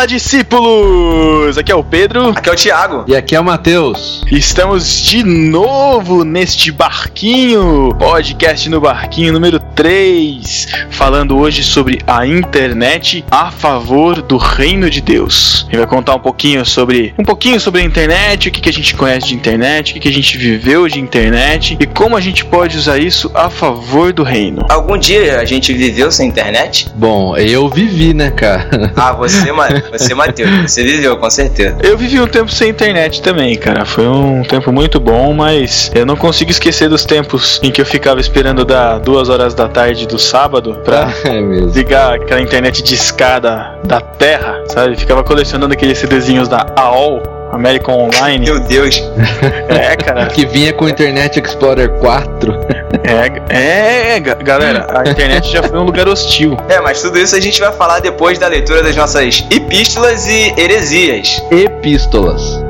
Fala, discípulos! Aqui é o Pedro. Aqui é o Thiago. E aqui é o Matheus. Estamos de novo neste barquinho, podcast no barquinho número 3, falando hoje sobre a internet a favor do reino de Deus. A gente vai contar um pouquinho sobre um pouquinho sobre a internet, o que, que a gente conhece de internet, o que, que a gente viveu de internet e como a gente pode usar isso a favor do reino. Algum dia a gente viveu sem internet? Bom, eu vivi, né, cara? Ah, você, você Matheus, você viveu, com certeza. Eu vivi um tempo sem internet também, cara. Foi um tempo muito bom, mas eu não consigo esquecer dos tempos em que eu ficava esperando dar duas horas da tarde do sábado pra É ligar aquela internet de escada da Terra, sabe? Ficava colecionando aqueles CDzinhos da AOL, American Online. Meu Deus. É, cara. Que vinha com o Internet Explorer 4. É, é, é, ga- galera, a internet já foi um lugar hostil. É, mas tudo isso a gente vai falar depois da leitura das nossas epístolas e heresias. Epístolas.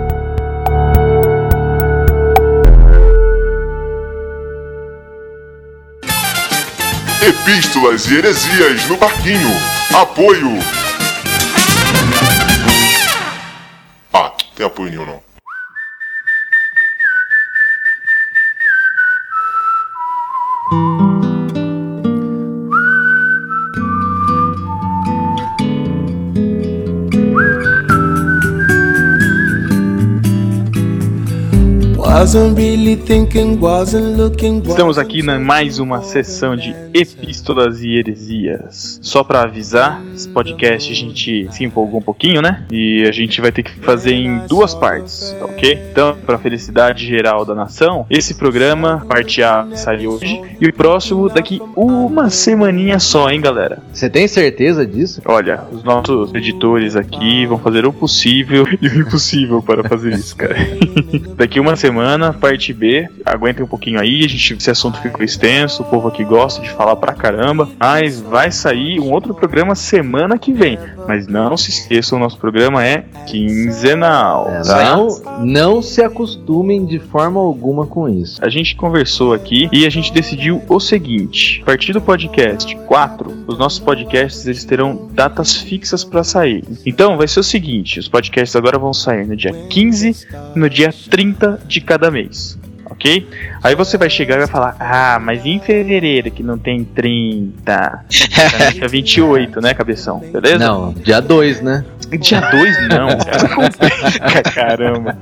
Epístolas e heresias no barquinho. Apoio. Tem apoio nenhum não. Estamos aqui na mais uma sessão de Epístolas e Heresias. Só pra avisar, esse podcast a gente se empolgou um pouquinho, né? E a gente vai ter que fazer em duas partes, ok? Então, pra felicidade geral da nação, esse programa, parte A, sai hoje, e o próximo daqui uma semaninha só, hein, galera? Você tem certeza disso? Olha, os nossos editores aqui vão fazer o possível e o impossível para fazer isso, cara. Daqui uma semana, parte B. Aguentem um pouquinho aí, a gente, esse assunto ficou extenso, o povo aqui gosta de falar pra caramba. Mas vai sair um outro programa semana que vem. Mas não se esqueçam, o nosso programa é quinzenal. É, tá? não, não se acostumem de forma alguma com isso. A gente conversou aqui e a gente decidiu o seguinte: a partir do podcast 4, os nossos podcasts eles terão datas fixas para sair. Então vai ser o seguinte: os podcasts agora vão sair no dia 15 e no dia 30 de cada mês. Ok? Aí você vai chegar e vai falar: Ah, mas em fevereiro que não tem 30. Tá no dia 28, né, cabeção? Beleza? Não, dia 2, né? Dia 2 não, cara. Caramba.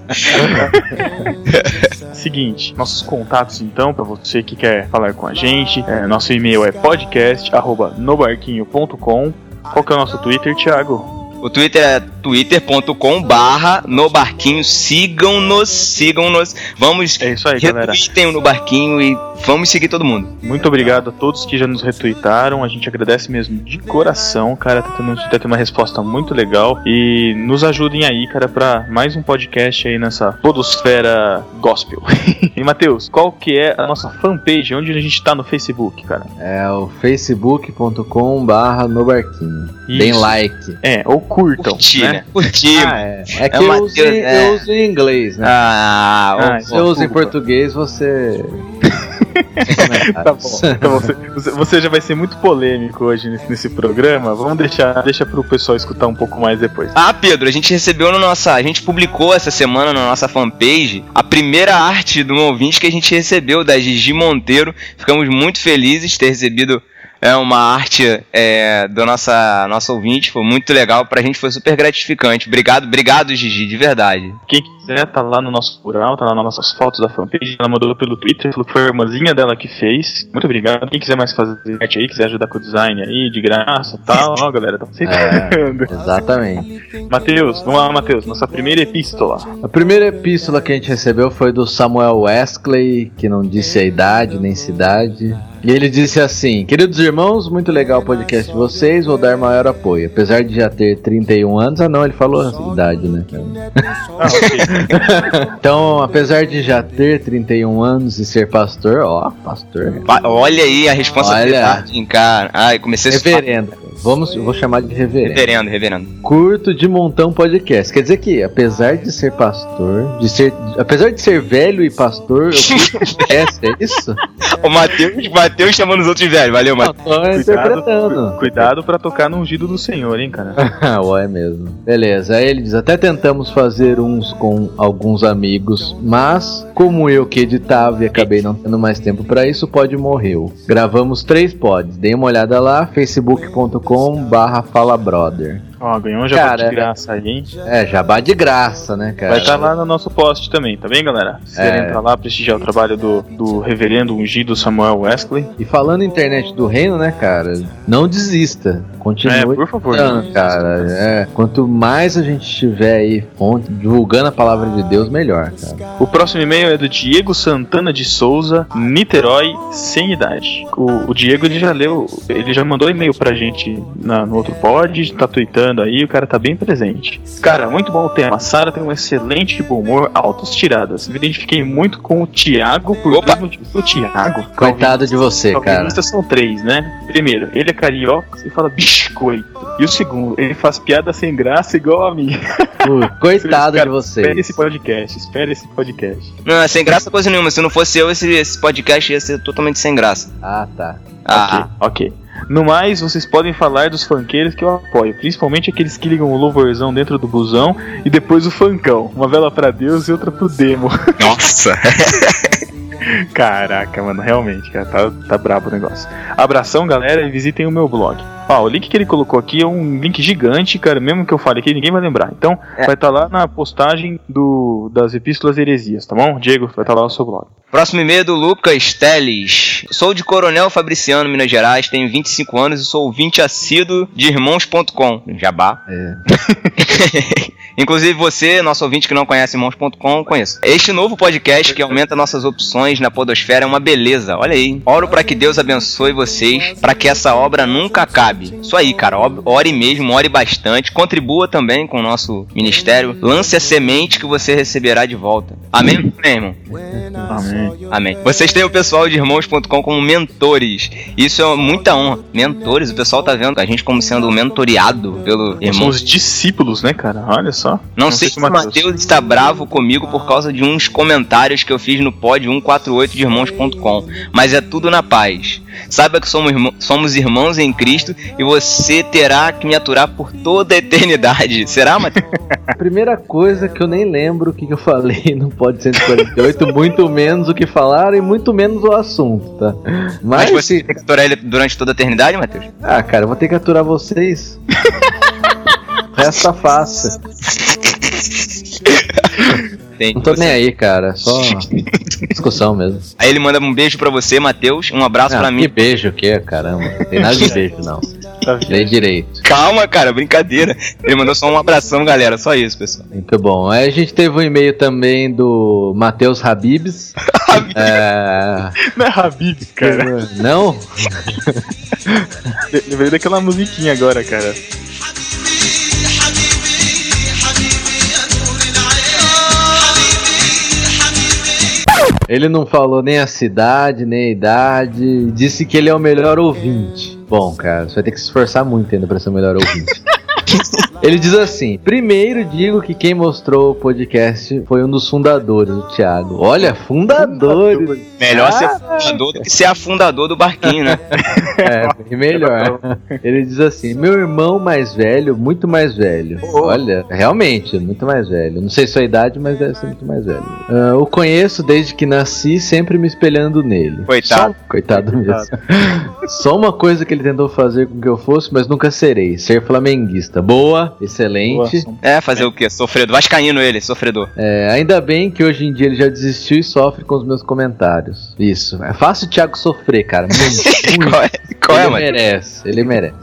Seguinte, nossos contatos então, pra você que quer falar com a gente, é, nosso e-mail é podcast@nobarquinho.com. Qual que é o nosso Twitter, Thiago? O Twitter é twitter.com barra no barquinho. Sigam-nos, sigam-nos. Vamos, É isso aí, galera. retweetem o no barquinho e vamos seguir todo mundo. Muito obrigado a todos que já nos retweetaram. A gente agradece mesmo de coração, cara. Tá tendo, tá tendo uma resposta muito legal. E nos ajudem aí, cara, pra mais um podcast aí nessa podosfera gospel. e, Matheus, qual que é a nossa fanpage? Onde a gente tá no Facebook, cara? É o facebook.com barra no barquinho. Deem like. É, ou curtam, Curtir, né? né? Curtir. Ah, é. É que É eu, uso, é. eu uso em inglês, né? Ah, Ah, Se eu uso em português, você. Tá bom. Então você, você- já vai ser muito polêmico hoje nesse, nesse programa. Vamos deixar, deixa pro pessoal escutar um pouco mais depois. Ah, Pedro, a gente recebeu no nossa. A gente publicou essa semana na nossa fanpage a primeira arte do ouvinte que a gente recebeu, da Gigi Monteiro. Ficamos muito felizes de ter recebido é, uma arte é, da nossa, nossa ouvinte. Foi muito legal. Pra gente foi super gratificante. Obrigado, obrigado, Gigi, de verdade. Quem quiser, tá lá no nosso mural, tá lá nas nossas fotos da fanpage. Ela mandou pelo Twitter, falou que foi a irmãzinha dela que fez. Muito obrigado. Quem quiser mais fazer arte aí, quiser ajudar com o design aí, de graça e tal, ó, galera, tá aceitando. Exatamente. Matheus, vamos lá, Matheus, nossa primeira epístola. A primeira epístola que a gente recebeu foi do Samuel Wesley, que não disse a idade nem cidade. E ele disse assim: Queridos irmãos, muito legal o podcast de vocês, vou dar maior apoio. Apesar de já ter 31 anos, ah não, ele falou a idade, né? Ah, ok. Então, apesar de já ter 31 anos e ser pastor, ó, pastor. Pa- Olha aí a responsabilidade, cara. Ai, comecei a Reverendo. Vamos, vou chamar de reverendo. Reverendo, reverendo. Curto de montão podcast. Quer dizer que, apesar de ser pastor, de ser, apesar de ser velho e pastor, eu curto podcast, é isso? O Matheus, Matheus chamando os outros de velho. Valeu, Matheus. tô interpretando. cu- cuidado pra tocar no ungido do Senhor, hein, cara. Ué, mesmo. Beleza, aí ele diz: até tentamos fazer uns com alguns amigos, mas como eu que editava e acabei não tendo mais tempo pra isso, o pod morreu. Gravamos três pods, dei uma olhada lá, facebook.com/barra falabrother. Ó, ganhou um jabá Cara, de graça aí, hein? É, jabá de graça, né, cara? Vai estar lá no nosso post também, tá bem, galera? Se quiserem É. entrar lá, prestigiar o trabalho do, do reverendo ungido Samuel Wesley. E falando em internet do reino, né, cara? Não desista. Continue. É, por favor. Ah, cara, é, quanto mais a gente tiver aí fonte divulgando a palavra de Deus, melhor, cara. O próximo e-mail é do Diego Santana de Souza, Niterói, sem idade. O, o Diego ele já leu, ele já mandou e-mail pra gente na- no outro pod, tá tweetando aí, o cara tá bem presente. Cara, muito bom o tema. A Sara tem um excelente bom humor, altas tiradas. Me identifiquei muito com o Thiago por Opa! dois motivos. O Thiago. Coitado de você, cara. São três, né? Primeiro, ele é carioca e fala biscoito. E o segundo, ele faz piada sem graça igual a mim. Pô, Coitado Cara, de você. Espere esse podcast, espere esse podcast. Não, é sem graça coisa nenhuma. Se não fosse eu, esse, esse podcast ia ser totalmente sem graça. Ah, tá. Ah, Ok, ok. No mais, vocês podem falar dos funkeiros que eu apoio, principalmente aqueles que ligam o louvorzão dentro do busão e depois o funkão. Uma vela pra Deus e outra pro demo. nossa. Caraca, mano, realmente, cara, tá, tá brabo o negócio. Abração, galera, e visitem o meu blog. Ó, o link que ele colocou aqui é um link gigante, cara, mesmo que eu fale aqui, ninguém vai lembrar. Então, É. vai estar lá na postagem do, das Epístolas Heresias, tá bom? Diego, vai estar lá no seu blog. Próximo e-mail é do Lucas Teles. Sou de Coronel Fabriciano, Minas Gerais, tenho 25 anos e sou ouvinte assíduo de irmãos.com. Jabá. É. Inclusive você, nosso ouvinte que não conhece irmãos.com, conheço. Este novo podcast que aumenta nossas opções na podosfera é uma beleza. Olha aí. Oro para que Deus abençoe vocês, para que essa obra nunca acabe. Isso aí, cara. Ore mesmo, ore bastante. Contribua também com o nosso ministério. Lance a semente que você receberá de volta. Amém, Amém, irmão? Amém. Amém. Vocês têm o pessoal de irmãos.com como mentores. Isso é muita honra. Mentores, o pessoal tá vendo a gente como sendo mentoreado pelo irmão. somos discípulos, né, cara? Olha só. Não, sei se o Matheus está bravo comigo por causa de uns comentários que eu fiz no pod 148 de irmãos.com, mas é tudo na paz. Saiba que somos, irmão- somos irmãos em Cristo e você terá que me aturar por toda a eternidade. Será, Matheus? A primeira coisa que eu nem lembro o que, que eu falei no Pod 148, muito menos o que falaram e muito menos o assunto, tá? Mas Mas, você tem que aturar ele durante toda a eternidade, Matheus? ah, cara, eu vou ter que aturar vocês. Resta fácil. Tem. Não tô Você- nem aí, cara. Só discussão mesmo. Aí ele manda um beijo pra você, Matheus, um abraço Ah, pra que mim. beijo o quê, caramba? Não tem nada de beijo, não. Tá? Lei direito. Calma, cara, brincadeira. Ele mandou só um abração, galera, só isso, pessoal. Muito bom. Aí a gente teve um e-mail também do Matheus Habibs. é... Não é Habib, cara. Não? Lembrei daquela musiquinha agora, cara. Ele não falou nem a cidade, nem a idade. Disse que ele é o melhor ouvinte. Bom, cara, você vai ter que se esforçar muito ainda pra ser o melhor ouvinte. Ele diz assim: primeiro digo que quem mostrou o podcast foi um dos fundadores, o Thiago. Olha, fundadores. Melhor Ah, ser fundador do que ser afundador do barquinho, né? É, bem melhor. Ele diz assim: meu irmão mais velho, muito mais velho. Olha, realmente, muito mais velho. Não sei sua idade, mas deve ser muito mais velho. Ah, o conheço desde que nasci, sempre me espelhando nele. Coitado. Só- coitado mesmo. Só uma coisa que ele tentou fazer com que eu fosse, mas nunca serei: ser flamenguista. Boa, excelente. Boa, É, fazer o quê? Sofredor. Vascaíno ele, sofredor. É, ainda bem que hoje em dia ele já desistiu e sofre com os meus comentários. Isso. É fácil o Thiago sofrer, cara. Muito, qual é, qual é ele mano? merece, ele merece.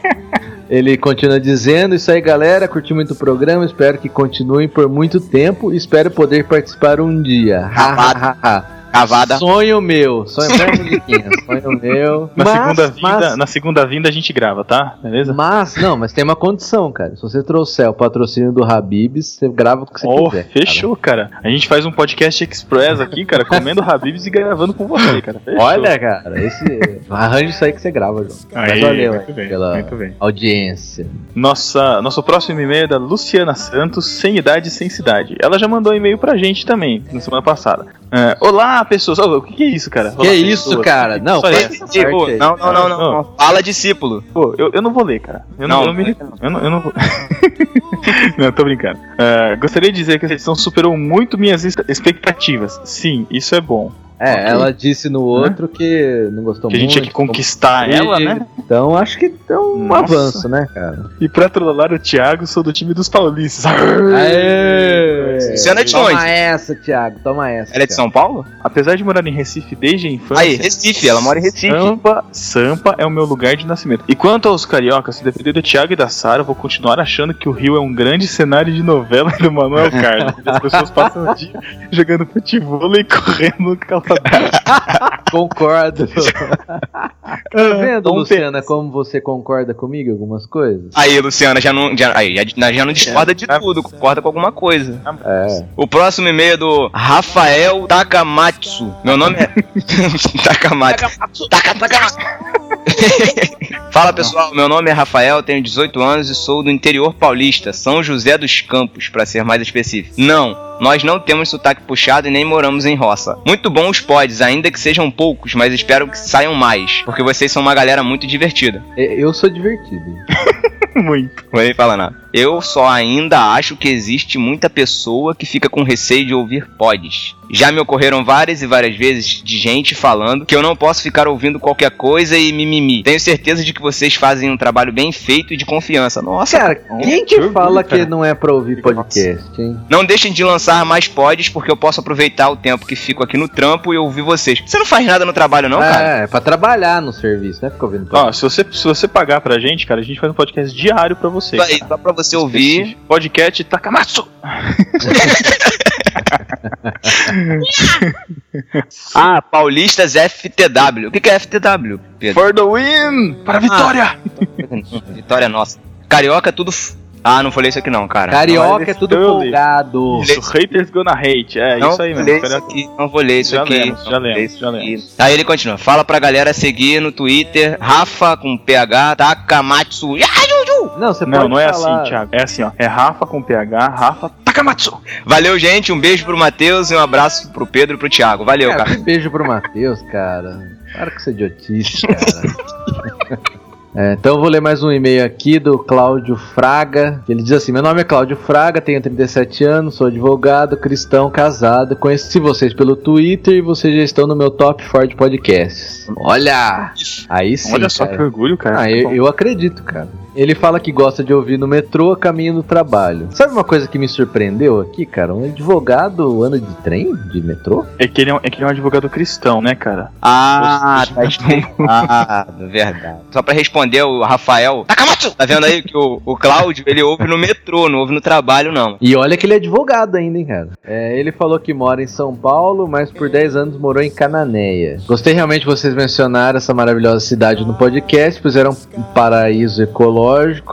ele continua dizendo: Isso aí, galera. Curti muito o programa. Espero que continuem por muito tempo. Espero poder participar um dia. Ha, ha, ha, ha. Cavada. Sonho meu. Sonho. Sonho meu. Na, Mas- segunda vinda, mas- na segunda vinda a gente grava, tá? Beleza? Mas, não, mas tem uma condição, cara. Se você trouxer o patrocínio do Habibs, você grava o que você Oh, quiser. fechou, cara. A gente faz um podcast express aqui, cara, comendo Habibs e gravando com você, cara. Fechou. cara. Olha, cara, esse. Arranje isso aí que você grava, João. Mas Aí, valeu muito aí bem, pela muito bem. audiência. Nossa, nosso próximo e-mail é da Luciana Santos, sem idade e sem cidade. Ela já mandou um e-mail pra gente também, na semana passada. É, Olá, pessoas. O que, que é isso, cara? Que Olá, isso, pessoas. cara? Não, Só essa. Pô, aí. não, não, não, não, não. Fala discípulo. Pô, eu, eu não vou ler, cara. Eu não, Não, eu, me- eu não, eu não vou. não, tô brincando. É, gostaria de dizer que essa edição superou muito minhas expectativas. Sim, isso é bom. É, Ok. ela disse no outro que não gostou Que a muito. gente tinha que conquistar ela, né? Então acho que é um Nossa. avanço, né, cara? E pra trollar o Thiago, sou do time dos paulistas. Aê! Luciana é de Toma onde? essa, Thiago, toma essa. Ela é de. São Paulo? Apesar de morar em Recife desde a infância. Aí, Recife, ela mora em Recife. Sampa, Sampa é o meu lugar de nascimento. E quanto aos cariocas, se depender do Thiago e da Sara, eu vou continuar achando que o Rio é um grande cenário de novela do Manuel Carlos. As pessoas passam o dia jogando futebol e correndo no. Concordo. tá vendo, Dom Luciana, como você concorda comigo em algumas coisas? Aí, Luciana, já não, já, aí, já, já não discorda de É. tudo, concorda com alguma coisa. É. O próximo e-mail é do Rafael Takamatsu. Meu nome é. Takamatsu. Taka, Takamatsu. Fala pessoal, meu nome é Rafael, tenho 18 anos e sou do interior paulista, São José dos Campos, pra ser mais específico. Não, nós não temos sotaque puxado e nem moramos em roça. Muito bom os pods, ainda que sejam poucos, mas espero que saiam mais, porque vocês são uma galera muito divertida. E- Eu sou divertido. Muito. Não vou nem falar nada. Eu só ainda acho que existe muita pessoa que fica com receio de ouvir pods. Já me ocorreram várias e várias vezes de gente falando que eu não posso ficar ouvindo qualquer coisa e mimimi. Tenho certeza de que vocês fazem um trabalho bem feito e de confiança. Nossa, Cara, quem que fala que não é pra ouvir podcast, hein? não deixem de lançar mais pods porque eu posso aproveitar o tempo que fico aqui no trampo e ouvir vocês. Você não faz nada no trabalho não, cara? É, é pra trabalhar no serviço, não é ficar ouvindo Ó, podcast. se você, se você pagar pra gente, cara, a gente faz um podcast diário pra você. Só-. Só pra você ouvir. Específico. Podcast Takamatsu. Ah, Paulistas FTW. O que que é FTW, Pedro? For the win! Para a vitória! Vitória nossa. Carioca é tudo. f- Ah, não falei isso aqui não, cara. Carioca é tudo folgado. Isso, haters gonna hate. É não isso aí mesmo. isso aqui, não vou ler isso Já aqui. lemos, já lemos, isso já aqui. lemos. Aí ele continua. Fala pra galera seguir no Twitter, Rafa com PH, Takamatsu. Ah, Não, você Não, pode não é falar. assim, Thiago. É assim, ó. É Rafa com PH, Rafa Takamatsu. Valeu, gente. Um beijo pro Matheus e um abraço pro Pedro e pro Thiago. Valeu, Cara, cara. um beijo pro Matheus, cara. Para com essa idiotice, cara. É, então eu vou ler mais um e-mail aqui do Cláudio Fraga. Ele diz assim: Meu nome é Cláudio Fraga, tenho 37 anos, sou advogado, cristão, casado. Conheci vocês pelo Twitter e vocês já estão no meu top 4 podcasts. Olha! Aí sim. Olha só cara. que orgulho, cara. Ah, eu, eu acredito, cara. Ele fala que gosta de ouvir no metrô a caminho do trabalho. Sabe uma coisa que me surpreendeu aqui, cara? Um advogado anda de trem? De metrô? É que, ele é um, é que ele é um advogado cristão, né, cara? Ah, tá explicado. Ah, verdade. Só pra responder o Rafael. Takamatsu! Tá vendo aí que o, o Cláudio, ele ouve no metrô, não ouve no trabalho, não. E olha que ele é advogado ainda, hein, cara. É, ele falou que mora em São Paulo, mas por 10 anos morou em Cananéia. Gostei realmente de vocês mencionar essa maravilhosa cidade no podcast, pois era um paraíso ecológico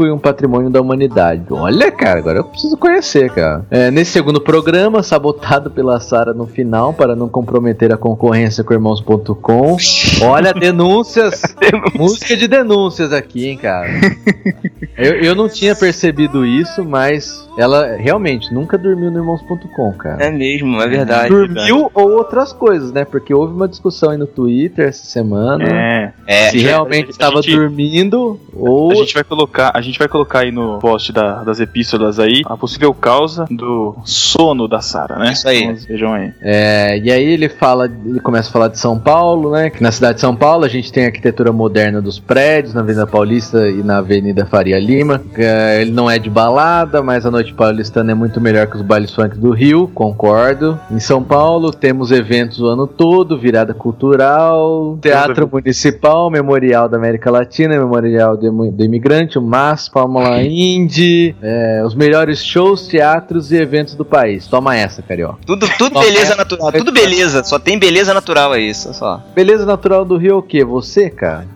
e um patrimônio da humanidade. Olha, cara, agora eu preciso conhecer, cara. É, nesse segundo programa, sabotado pela Sara no final para não comprometer a concorrência com irmãos.com. Olha, denúncias. música de denúncias aqui, hein, cara. Eu, eu não tinha percebido isso, mas ela realmente nunca dormiu no irmãos.com, cara. É mesmo, é verdade. Dormiu ou outras coisas, né? Porque houve uma discussão aí no Twitter essa semana. É. É, Se realmente estava gente- dormindo ou A gente vai colocar, a gente vai colocar aí no post da- das epístolas aí a possível causa do sono da Sara, né? Isso aí. Então, vejam aí. É, e aí ele fala, ele começa a falar de São Paulo, né? Que na cidade de São Paulo a gente tem a arquitetura moderna dos prédios, na Avenida Paulista e na Avenida Faria Lima. É, ele não é de balada, mas a noite paulistana é muito melhor que os bailes funk do Rio, concordo. Em São Paulo temos eventos o ano todo, virada cultural, teatro municipal, memorial da América Latina, memorial do imigrante, Gigante, o MAS, Fórmula Indy, é, os melhores shows, teatros e eventos do país. Toma essa, Carioca. Tudo, tudo beleza é. natural, tudo beleza, só tem beleza natural aí, isso só. Beleza natural do Rio é o quê? Você, cara?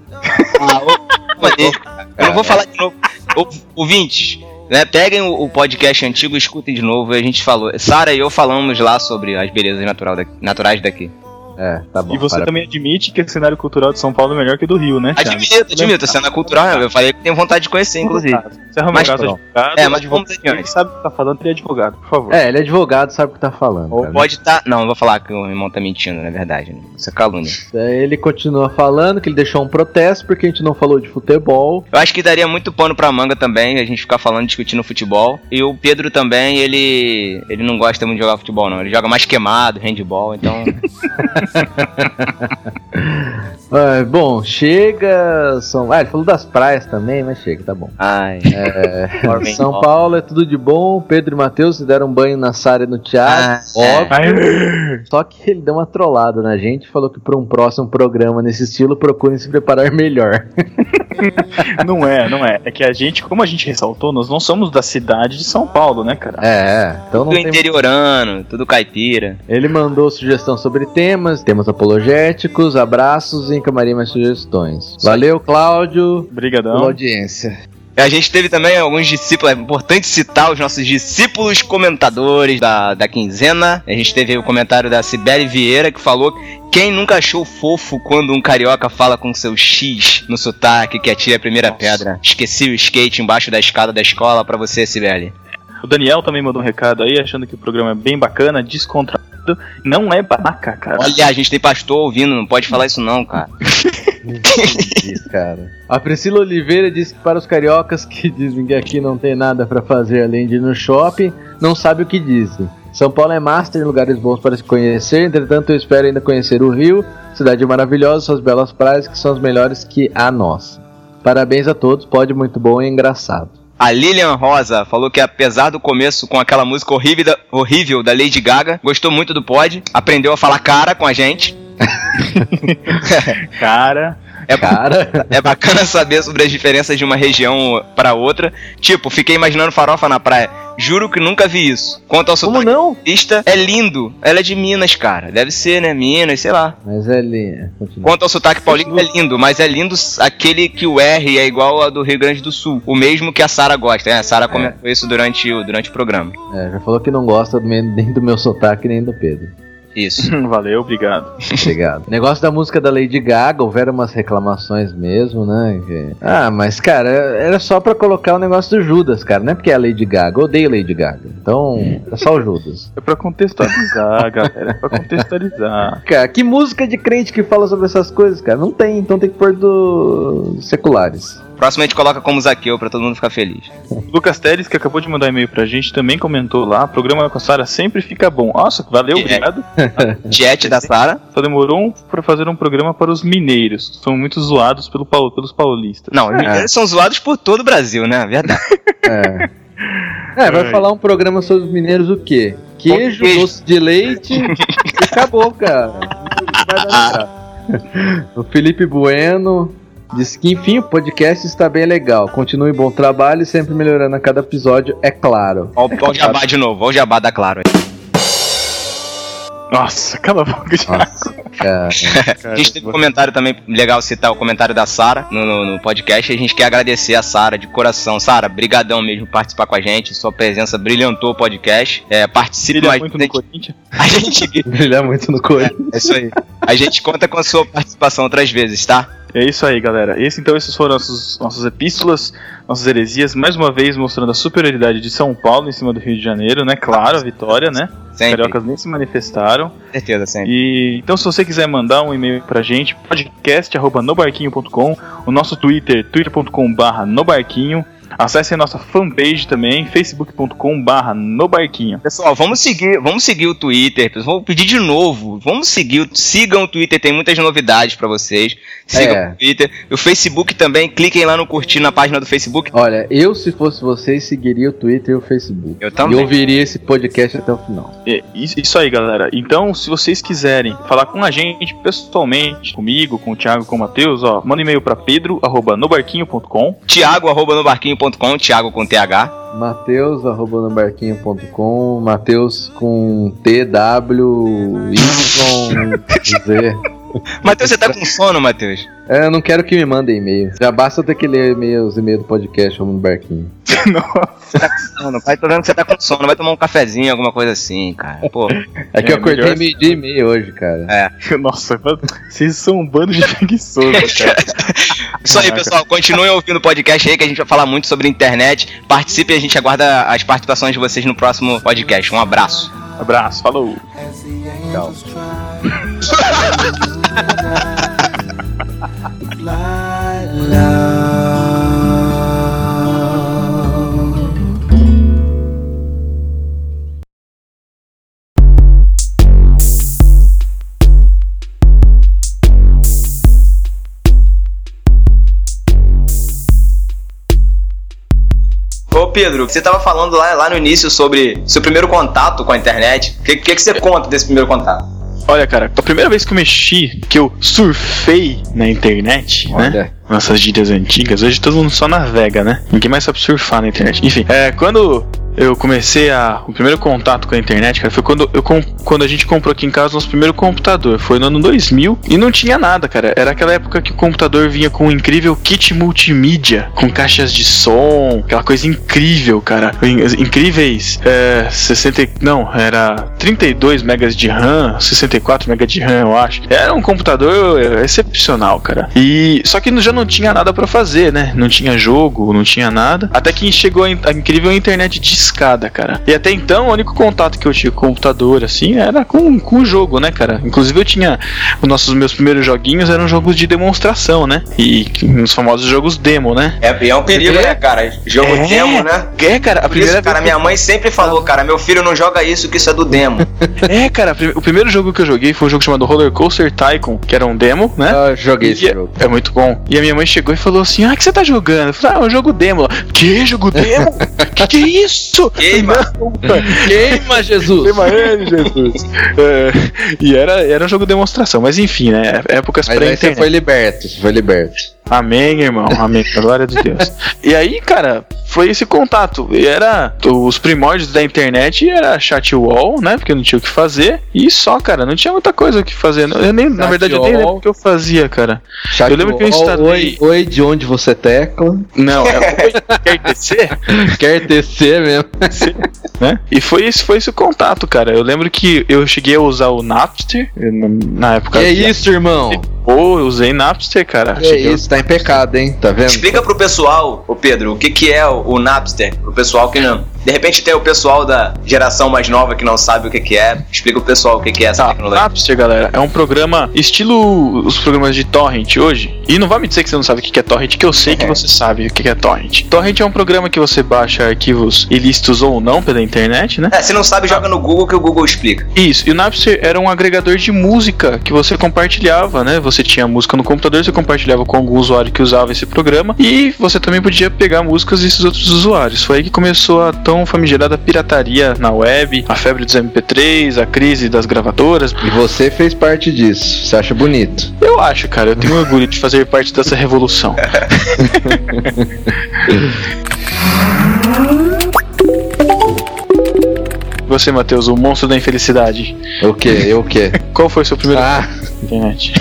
Cara. Eu não vou falar de novo. Ô, Ouvintes, né, peguem o, o podcast antigo e escutem de novo. A gente falou. Sara e eu falamos lá sobre as belezas natural daqui- naturais daqui. É, tá bom. E você para- também admite que o cenário cultural de São Paulo é melhor que o do Rio, né, Thiago? Admito, admito. Cena cultural, eu falei que tenho vontade de conhecer, inclusive. Você arruma Mas um caso pronto. advogado, É, mas advogado, vamos adiante. ele sabe o que tá falando, ele é advogado, por favor. É, ele é advogado, sabe o que tá falando. Ou cara. pode estar. Não, não vou falar que o irmão tá mentindo, na verdade. Né? Isso é calúnia. É, Ele continua falando que ele deixou um protesto porque a gente não falou de futebol. Eu acho que daria muito pano pra manga também, a gente ficar falando, discutindo futebol. E o Pedro também, ele. ele não gosta muito de jogar futebol, não. Ele joga mais queimado, handball, então. Ah, bom, chega. São... Ah, ele falou das praias também, mas chega, tá bom. Ai. Ormen São. Paulo é tudo de bom. Pedro e Matheus se deram um banho na Sara e no Thiago. Ah, óbvio. Aí, Só que ele deu uma trollada na gente. Falou que para um próximo programa nesse estilo, procurem se preparar melhor. não é, não é. É que a gente, como a gente ressaltou, nós não somos da cidade de São Paulo, né, cara? É, é. Então não Tudo tem. interiorano, tudo caipira. Ele mandou sugestão sobre temas, temas apologéticos, abraços e encamarei mais sugestões. Valeu, Cláudio, pela Brigadão. audiência. A gente teve também alguns discípulos, é importante citar os nossos discípulos comentadores da, da quinzena. A gente teve o comentário da Sibeli Vieira que falou: Quem nunca achou fofo quando um carioca fala com seu X no sotaque que atira a primeira pedra? Esqueci o skate embaixo da escada da escola pra você, Sibeli. O Daniel também mandou um recado aí, achando que o programa é bem bacana, descontraído. Não é babaca, cara. Olha, a gente tem pastor ouvindo, não pode falar isso não, cara. Isso, cara. A Priscila Oliveira disse que para os cariocas que dizem que aqui não tem nada pra fazer além de ir no shopping, não sabe o que dizem. São Paulo é master em lugares bons para se conhecer, entretanto eu espero ainda conhecer o Rio, cidade maravilhosa, suas belas praias que são as melhores que a nossa. Parabéns a todos, pode muito bom e engraçado. A Lilian Rosa falou que apesar do começo com aquela música horrível da, horrível da Lady Gaga, gostou muito do pod, aprendeu a falar cara com a gente. Cara, É, Cara, é bacana saber sobre as diferenças de uma região para outra. Tipo, fiquei imaginando farofa na praia. Juro que nunca vi isso. Quanto ao como não? é lindo. Ela é de Minas, cara. Deve ser, né? Minas, sei lá. Mas ele. Continua. Quanto ao sotaque paulista, é lindo, mas é lindo aquele que o R é igual ao do Rio Grande do Sul. O mesmo que a Sara gosta. né? A Sara comentou isso durante o, durante o programa. É, já falou que não gosta nem do meu sotaque nem do Pedro. Isso. valeu, obrigado. Obrigado. Negócio da música da Lady Gaga, houveram umas reclamações mesmo, né? que- Ah, mas cara, era só pra colocar o negócio do Judas, cara. Não é porque é a Lady Gaga, eu odeio Lady Gaga. Então, é só o Judas. É pra contextualizar, galera. É pra contextualizar. Cara, que música de crente que fala sobre essas coisas, cara? Não tem, então tem que pôr do seculares. Próximo a gente coloca como Zaqueu pra todo mundo ficar feliz. O Lucas Teles, que acabou de mandar e-mail pra gente, também comentou lá. Programa com a Sara sempre fica bom. Nossa, valeu, É. obrigado. Chat da Sara. Só demorou um pra fazer um programa para os mineiros. São muito zoados pelo, Paulo- pelos paulistas. Não, eles são zoados por todo o Brasil, né? Verdade. É. É, vai Ai. falar um programa sobre os mineiros o quê? Queijo, Queijo. doce de leite e acabou, cara. Não vai dar nada. O Felipe Bueno disse que, enfim, o podcast está bem legal. Continue bom trabalho e sempre melhorando a cada episódio, é claro. Ó, o jabá de novo, ó o jabá da Claro aí. Nossa, cala a boca. Nossa, cara. A gente teve um comentário também, legal citar o comentário da Sara no, no- no podcast. A gente quer agradecer a Sara de coração. Sara, brigadão mesmo por participar com a gente. Sua presença brilhantou o podcast. É, participe é mais. muito no Corinthians. A gente, Brilhar muito no Corinthians. é isso aí. A gente conta com a sua participação outras vezes, tá? É isso aí, galera. Esse, então, esses foram nossos, nossas epístolas, nossas heresias, mais uma vez mostrando a superioridade de São Paulo em cima do Rio de Janeiro, né? Claro, a vitória, né? Os Sempre. cariocas nem se manifestaram. Certeza, sempre. E então, se você quiser mandar um e-mail pra gente, podcast.nobarquinho.com, o nosso Twitter, twitter.com/barra nobarquinho. Acessem nossa fanpage também, facebook.com/barra no barquinho. Pessoal, vamos seguir, vamos seguir o Twitter. Vou pedir de novo, vamos seguir, sigam o Twitter, tem muitas novidades pra vocês. Sigam É. o Twitter, o Facebook também, cliquem lá no curtir na página do Facebook. Olha, eu se fosse vocês, seguiria o Twitter e o Facebook. Eu também. E ouviria esse podcast até o final. É, Isso aí, galera. Então, se vocês quiserem falar com a gente pessoalmente, comigo, com o Thiago, com o Matheus, ó, manda um e-mail pra pedro@nobarquinho.com. Thiago arroba no barquinho.com, Thiago com TH. Mateus, arroba nobarquinho.com, Mateus com T, W, Y, Z. Matheus, você tá com sono, Matheus? É, eu não quero que me mandem e-mail. Já basta eu ter que ler e-mail- os e-mails do podcast Vamos no Barquinho. Você tá com sono, pai, tô vendo que você tá com sono, vai tomar um cafezinho, alguma coisa assim, cara. Pô, É que É, eu acordei meio dia e meio hoje, cara. é. Nossa, vocês são um bando de preguiçosos, cara. Isso aí, pessoal. Continuem ouvindo o podcast aí que a gente vai falar muito sobre internet. Participe e a gente aguarda as participações de vocês no próximo podcast. Um abraço. Abraço, falou. As Pedro, você tava falando lá, lá no início sobre seu primeiro contato com a internet. O que, que, que você conta desse primeiro contato? Olha, cara, a primeira vez que eu mexi, que eu surfei na internet, né? Nossas gírias antigas, hoje todo mundo só navega, né? Ninguém mais sabe surfar na internet. Enfim, é, quando eu comecei a. O primeiro contato com a internet, cara, foi quando, eu, quando a gente comprou aqui em casa nosso primeiro computador. Foi no ano 2000 e não tinha nada, cara. Era aquela época que o computador vinha com um incrível kit multimídia, com caixas de som, aquela coisa incrível, cara. In- Incríveis. É, 60. e- Não, era 32 megas de RAM, 64 megas de RAM, eu acho. Era um computador excepcional, cara. E só que já não tinha nada pra fazer, né? Não tinha jogo, não tinha nada. Até que chegou a, in- a incrível internet de escada, cara. E até então, o único contato que eu tinha com o computador, assim, era com, com o jogo, né, cara? Inclusive eu tinha. Os nossos meus primeiros joguinhos eram jogos de demonstração, né? E os famosos jogos demo, né? É, é um perigo, É. né, cara? Jogo É. demo, né? É, cara, a Por primeira isso, cara, minha mãe sempre falou, cara, meu filho não joga isso, que isso é do demo. É, cara, o primeiro jogo que eu joguei foi um jogo chamado Roller Coaster Tycoon, que era um demo, né? Eu joguei esse E é- jogo. É muito bom. E a minha mãe chegou e falou assim: Ah, o que você tá jogando? Eu falei, ah, é um jogo demo. Que jogo demo? que que é isso? Queima. Não. Queima, Jesus! Queima ele, Jesus. É, e era, era um jogo de demonstração, mas enfim, né? Épocas Mas aí você pré-internet. foi liberto, você foi liberto. Amém, irmão. Amém. Glória a Deus. E aí, cara, foi esse contato. E era os primórdios da internet era chat wall, né? Porque não tinha o que fazer. E só, cara, não tinha muita coisa o que fazer. Eu nem, na verdade, eu nem wall. lembro o que eu fazia, cara. Chat Eu lembro que eu wall, instalei- Oi, oi, de onde você tecla? Não, é quer tecer, Quer tecer mesmo? né? E foi esse, foi esse o contato, cara. Eu lembro que eu cheguei a usar o Napster na época. Que é isso, irmão? Pô, eu usei Napster, cara. Que Cheguei a- isso, tá em pecado, hein? Tá vendo? Explica pro pessoal, ô Pedro, o que, que é o, o Napster, pro pessoal que não. De repente tem o pessoal da geração mais nova que não sabe o que, que é. Explica pro pessoal o que, que é essa Tá, tecnologia. Napster, galera, é um programa estilo os programas de torrent hoje. E não vai me dizer que você não sabe o que é torrent, que eu sei que você sabe o que é torrent. Torrent é um programa que você baixa arquivos ilícitos ou não pela internet, né? É, se não sabe, joga no Google que o Google explica. Isso, e o Napster era um agregador de música que você compartilhava, né? Você tinha música no computador, você compartilhava com algum usuário que usava esse programa e você também podia pegar músicas desses outros usuários. Foi aí que começou a tão famigerada pirataria na web, a febre dos MP3, a crise das gravadoras. E você fez parte disso. Você acha bonito? Eu acho, cara, eu tenho orgulho de fazer parte dessa revolução. Você, Matheus, o monstro da infelicidade. O quê? Eu o quê? Qual foi o seu primeiro Ah, internet?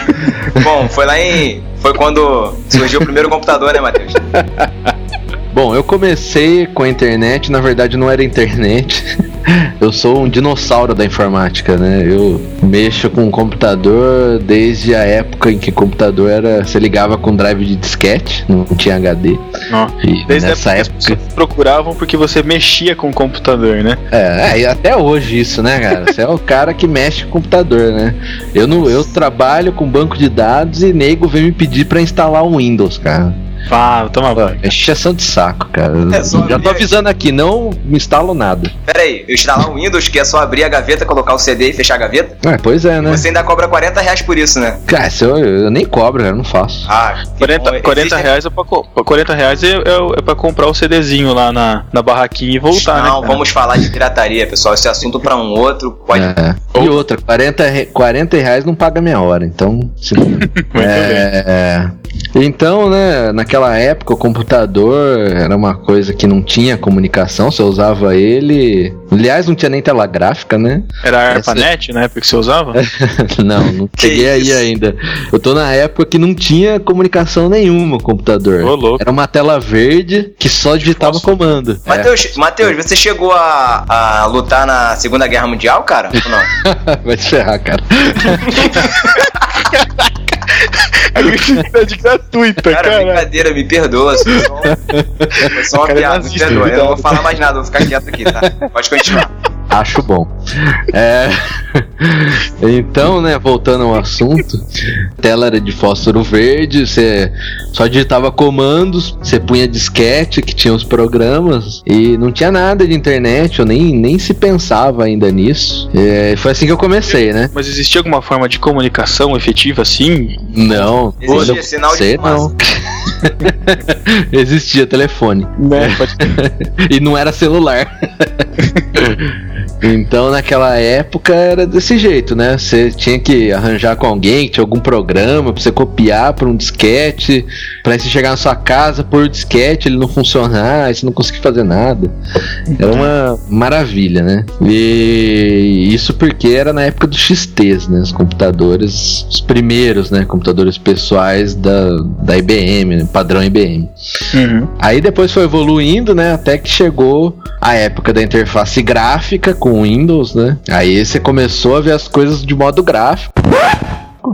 Bom, foi lá em. Foi quando surgiu o primeiro computador, né, Matheus? bom, eu comecei com a internet, na verdade não era internet. Eu sou um dinossauro da informática, né? Eu mexo com computador desde a época em que computador era. Você ligava com drive de disquete, não tinha HD. Não. E Desde nessa época época. procuravam porque você mexia com o computador, né? É, é, e até hoje isso, né, cara? Você é o cara que mexe com computador, né? Eu não, eu trabalho com banco de dados e nego vem me pedir pra instalar um Windows, cara. Fala, toma banho. É encheção de saco, cara. É só Já tô avisando aqui, não me instalo nada. Pera aí, eu instalar o Windows, que é só abrir a gaveta, colocar o CD e fechar a gaveta? É, pois é, né? Você ainda cobra 40 reais por isso, né? Cara, eu, eu nem cobro, cara, eu não faço. Ah, que 40, bom. 40 Existem- reais é pra, co- 40 reais é, é, é pra comprar o CDzinho lá na, na barraquinha e voltar, né? Não, vamos falar de pirataria, pessoal. Esse assunto pra um outro pode. É. E outra, 40, re- 40 reais não paga minha hora, então. Se... é, então, né, naquela época o computador era uma coisa que não tinha comunicação, você usava ele. Aliás, não tinha nem tela gráfica, né? Era a Essa- ARPANET, na época que você usava? não, não cheguei aí ainda. Eu tô na época que não tinha comunicação nenhuma o computador. Ô, louco. Era uma tela verde que só digitava comando. É. Matheus, Matheus, você chegou a, a lutar na Segunda Guerra Mundial, cara? Ou não? Vai te ferrar, cara. Agressividade gratuita, Cara, brincadeira, me perdoa. Foi só, só uma Cara, é piada, me perdoa. Eu não vou falar mais nada, vou ficar quieto aqui, tá? Pode continuar. Acho bom. É, Então, né, voltando ao assunto, a tela era de fósforo verde, você só digitava comandos, você punha disquete que tinha os programas e não tinha nada de internet, eu nem, nem se pensava ainda nisso. É, foi assim que eu comecei, né? Mas existia alguma forma de comunicação efetiva assim? Não. Existia sinal de não. Existia telefone. Né? e não era celular. então naquela época era desse jeito, né? Você tinha que arranjar com alguém, tinha algum programa pra você copiar para um disquete, pra você chegar na sua casa, pôr o disquete, ele não funcionar, aí você não conseguia fazer nada. Era uma maravilha, né? E isso porque era na época dos XTs, né? Os computadores, os primeiros, né? Computadores pessoais da, da IBM, né? padrão IBM. Uhum. Aí depois foi evoluindo, né? Até que chegou a época da interface gráfica com Windows, né? Aí você começou a ver as coisas de modo gráfico.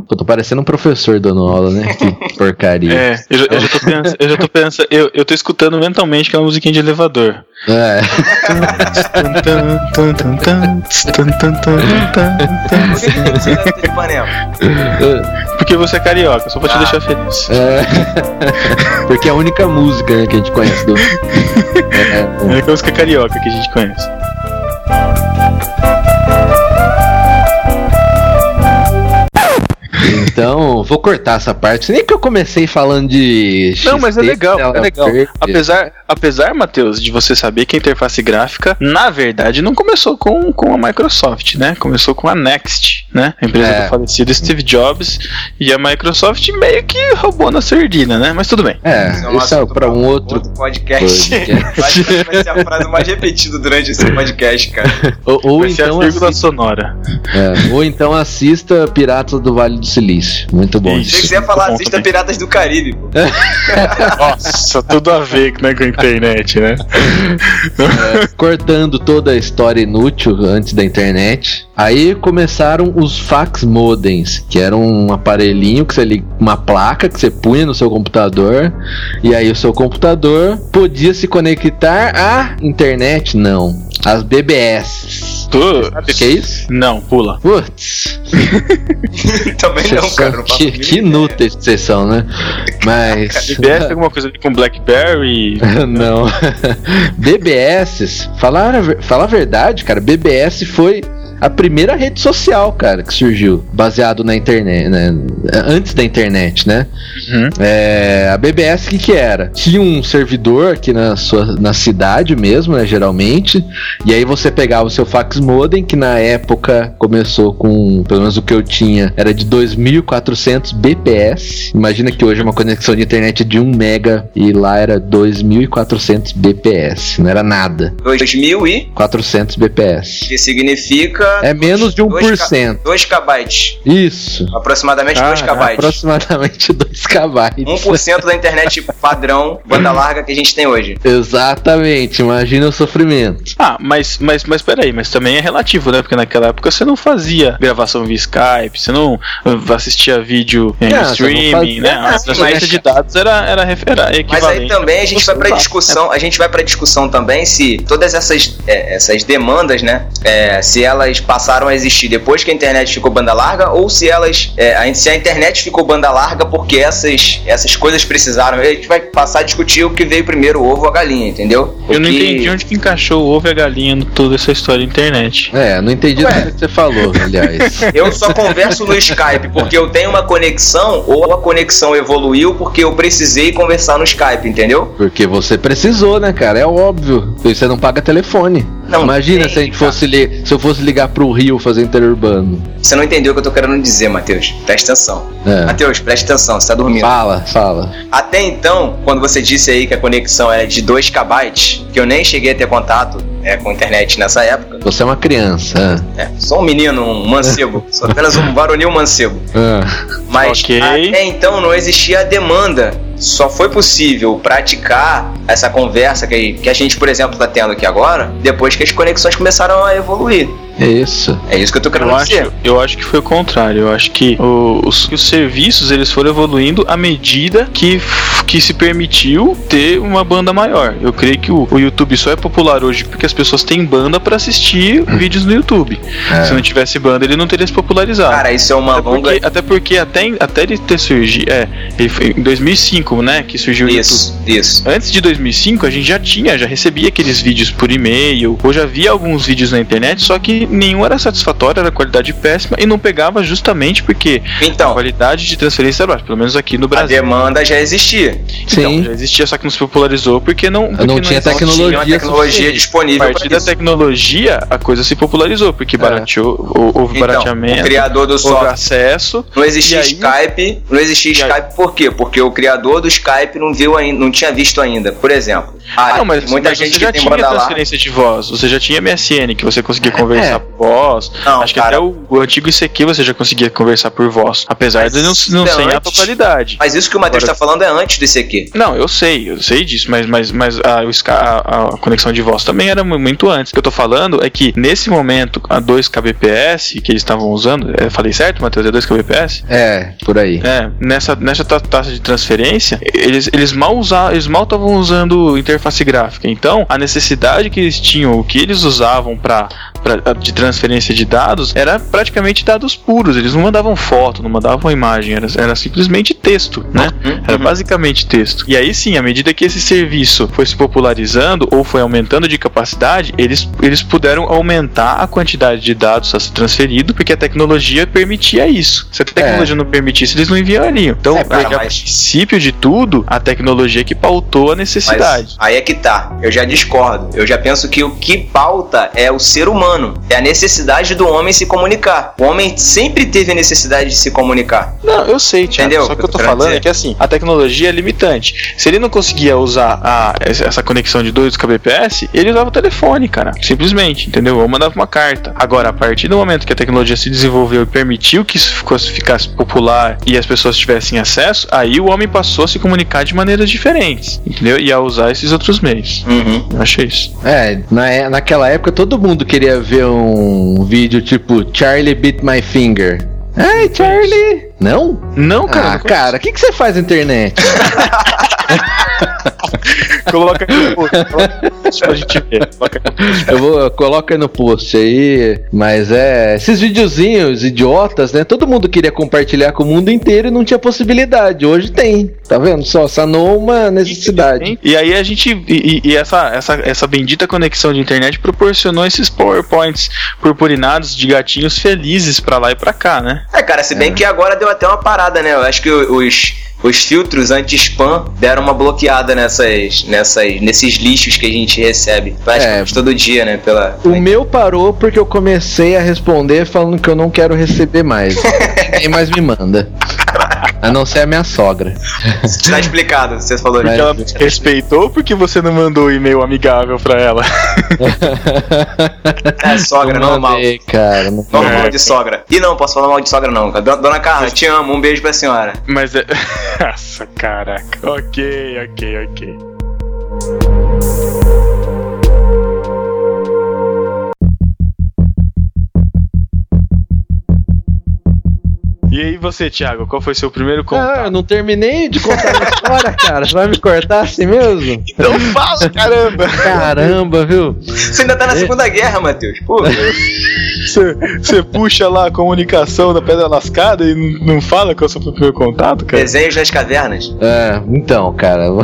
Eu tô parecendo um professor dando aula, né? Que porcaria. É, eu, já- eu já tô pensando, eu já tô pensando, eu, eu tô escutando mentalmente aquela musiquinha de elevador. É. Porque você é carioca, só pra te Ah. deixar feliz. É. Porque é a única música né, que a gente conhece do. É, É a música carioca que a gente conhece. Thank you. Então, vou cortar essa parte. Nem que eu comecei falando de. Não, mas é XT, legal, é legal. verde. Apesar, apesar, Matheus, de você saber que a interface gráfica, na verdade, não começou com, com a Microsoft, né? Começou com a Next, né? A empresa É. do falecido Steve Jobs. E a Microsoft meio que roubou na sardina, né? Mas tudo bem. É, Isso é um isso é pra um outro. podcast. podcast. Acho que vai ser a frase mais repetida durante esse podcast, cara. Ou, ou Vai ser então a vírgula sonora. é, ou então assista Piratas do Vale do Silício. Muito bom. Isso. Você ia falar Bom assista também. Piratas do Caribe, pô. Nossa, tudo a ver né, com a internet, né? Cortando toda a história inútil antes da internet. Aí começaram os fax modems, que era um aparelhinho que você uma placa que você punha no seu computador, e aí o seu computador podia se conectar à internet, não, às BBS. O que é isso? Não, pula. Putz, Também não, cara. Não que, que inúteis que vocês são, né? Mas. BBS tem alguma coisa com Blackberry? Não. BBS, falar falar a verdade, cara, BBS foi a primeira rede social, cara, que surgiu, baseado na internet, né? Antes da internet, né? Uhum. É, a BBS, o que, que era? Tinha um servidor aqui na sua na cidade mesmo, né, geralmente, e aí você pegava o seu fax modem, que na época começou com, pelo menos o que eu tinha, era de 2400 BPS. Imagina que hoje uma conexão de internet é de 1 mega e lá era 2400 BPS, não era nada. 2000 e 400 BPS. que significa É menos de 1%. 2 kbytes. Isso. Aproximadamente Ah, 2 kbytes. Aproximadamente 2 KB. 1% da internet padrão, banda larga que a gente tem hoje. Exatamente, imagina o sofrimento. Ah, mas, mas, mas peraí, mas também é relativo, né? Porque naquela época você não fazia gravação via Skype, você não assistia vídeo em Não, streaming, fazia né? A transferência mas- de dados era, era, era Mas equivalente. aí também a gente vai pra discussão, a gente vai pra discussão também se todas essas, é, essas demandas, né, é, se elas elas passaram a existir depois que a internet ficou banda larga ou se elas é, a- se a internet ficou banda larga porque essas, essas coisas precisaram. A gente vai passar a discutir o que veio primeiro, o ovo ou a galinha, entendeu? Eu não Porque- entendi onde que encaixou o ovo e a galinha em toda essa história da internet. É, não entendi Ué. nada que você falou, aliás. Eu só converso no Skype porque eu tenho uma conexão ou a conexão evoluiu porque eu precisei conversar no Skype, entendeu? Porque você precisou, né, cara? É óbvio. Porque Você não paga telefone. Não Imagina tem, se a gente cara. fosse li- se eu fosse ligar pro Rio fazer interurbano. Você não entendeu o que eu tô querendo dizer, Matheus. Presta atenção. É. Matheus, presta atenção, você tá dormindo. Fala, fala. Até então, quando você disse aí que a conexão era de 2 KB, que eu nem cheguei a ter contato é, com a internet nessa época, Você é uma criança. é, sou um menino, um mancebo, sou apenas um varonil mancebo. Ah. Mas Ok. até então não existia a demanda. Só foi possível praticar essa conversa que, a gente, por exemplo, está tendo aqui agora, depois que as conexões começaram a evoluir. É isso. É isso que eu tô querendo Eu dizer. acho, eu acho que foi o contrário. Eu acho que os, os serviços eles foram evoluindo à medida que, que se permitiu ter uma banda maior. Eu creio que o, o YouTube só é popular hoje porque as pessoas têm banda para assistir vídeos no YouTube. É. Se não tivesse banda, ele não teria se popularizado. Cara, isso é uma até longa. porque, até porque até, até ele ter surgido. É, ele foi em 2005, né? Que surgiu o YouTube. Isso, isso. Antes de 2005, a gente já tinha, já recebia aqueles vídeos por e-mail, ou já havia alguns vídeos na internet, só que nenhum era satisfatório, era qualidade péssima e não pegava justamente porque a Então, qualidade de transferência era baixa, pelo menos aqui no a Brasil. demanda já existia. Então, Sim. já existia, só que não se popularizou porque não, porque não tinha existia- tecnologia Tinha uma tecnologia suficiente. A disponível partir da isso. tecnologia, a coisa se popularizou, porque barateou, hou- houve Então, barateamento, o criador do houve software acesso. Não existia aí- Skype, não existia E aí- Skype por quê? Porque o criador do Skype não viu ainda, não tinha visto ainda. Por exemplo, ah, não, mas, muita mas gente você que já tem tinha banda lá. transferência de voz, você já tinha MSN que você conseguia conversar É. por voz. Não, Acho que cara. até o, o antigo ICQ você já conseguia conversar por voz, apesar de não, não é ser antes. alta qualidade. Mas isso que o Matheus Agora- tá falando é antes do ICQ. Não, eu sei, eu sei disso, mas, mas, mas a, a- a conexão de voz também era mu- muito antes. O que eu tô falando é que nesse momento, a 2 kbps que eles estavam usando, eu falei certo, Matheus? É 2 kbps? É, por aí. É, nessa, nessa ta- taxa de transferência, eles, eles mal usavam, eles mal estavam usando interface gráfica. Então, a necessidade que eles tinham, o que eles usavam para de transferência de dados, era praticamente dados puros. Eles não mandavam foto, não mandavam imagem, era, era simplesmente texto, né? Era basicamente texto. E aí sim, à medida que esse serviço foi se popularizando ou foi aumentando de capacidade, eles, eles puderam aumentar a quantidade de dados a ser transferido, porque a tecnologia permitia isso. Se a tecnologia não permitisse, eles não enviariam. Então, É, cara, a mas- princípio de tudo, a tecnologia que pautou a necessidade. Mas aí é que tá. Eu já discordo. Eu já penso que o que pauta é o ser humano. É a necessidade do homem se comunicar. O homem sempre teve a necessidade de se comunicar. Não, eu sei, Thiago. Entendeu Só que eu tô falando dizer? é que assim, a tecnologia é limitante. Se ele não conseguia usar a- essa conexão de 2 kbps, ele usava o telefone, cara. Simplesmente, entendeu? Ou mandava uma carta. Agora, a partir do momento que a tecnologia se desenvolveu e permitiu que isso fosse- ficasse popular e as pessoas tivessem acesso, aí o homem passou a se comunicar de maneiras diferentes, entendeu? E a usar esses outros meios. Uhum. Eu achei isso. É, na, é- naquela época todo mundo queria ver um vídeo tipo Charlie Beat My Finger. Ai, Charlie! Não? Não, cara. ah, não cara, o que, que você faz na internet? Coloca aqui no post, pra gente ver. Coloca. Eu vou, coloca aí no post aí. Mas é. Esses videozinhos idiotas, né? Todo mundo queria compartilhar com o mundo inteiro e não tinha possibilidade. Hoje tem. Tá vendo? Só sanou uma necessidade. E aí a gente. E, e- e essa, essa, essa bendita conexão de internet proporcionou esses PowerPoints purpurinados de gatinhos felizes pra lá e pra cá, né? É, cara, se bem que agora deu até uma parada, né? Eu acho que os, os filtros anti-spam deram uma bloqueada nessas, nessas, nesses lixos que a gente recebe. Praticamente todo dia, né? Pela, O meu parou porque eu comecei a responder falando que eu não quero receber mais. Ninguém mais me manda. A não ser a minha sogra. Tá explicado, você falou. Mas- Porque ela te respeitou porque você não mandou um e-mail amigável pra ela. É, sogra, Não normal. mandei, cara. Não Normal É. de sogra. E não, posso falar mal de sogra não. Dona Carla, te amo. Um beijo pra senhora. Mas é. Nossa, caraca. Ok, ok, ok. E aí você, Thiago, qual foi seu primeiro Ah, contato? eu não terminei de contar a história, cara. Você vai me cortar assim mesmo? Então fala, caramba! Caramba, viu? Você ainda tá na Segunda Guerra, Matheus. Pô, Você puxa lá a comunicação da pedra lascada e não fala qual é o seu primeiro contato, cara? Desenhos nas cavernas. É, então, cara.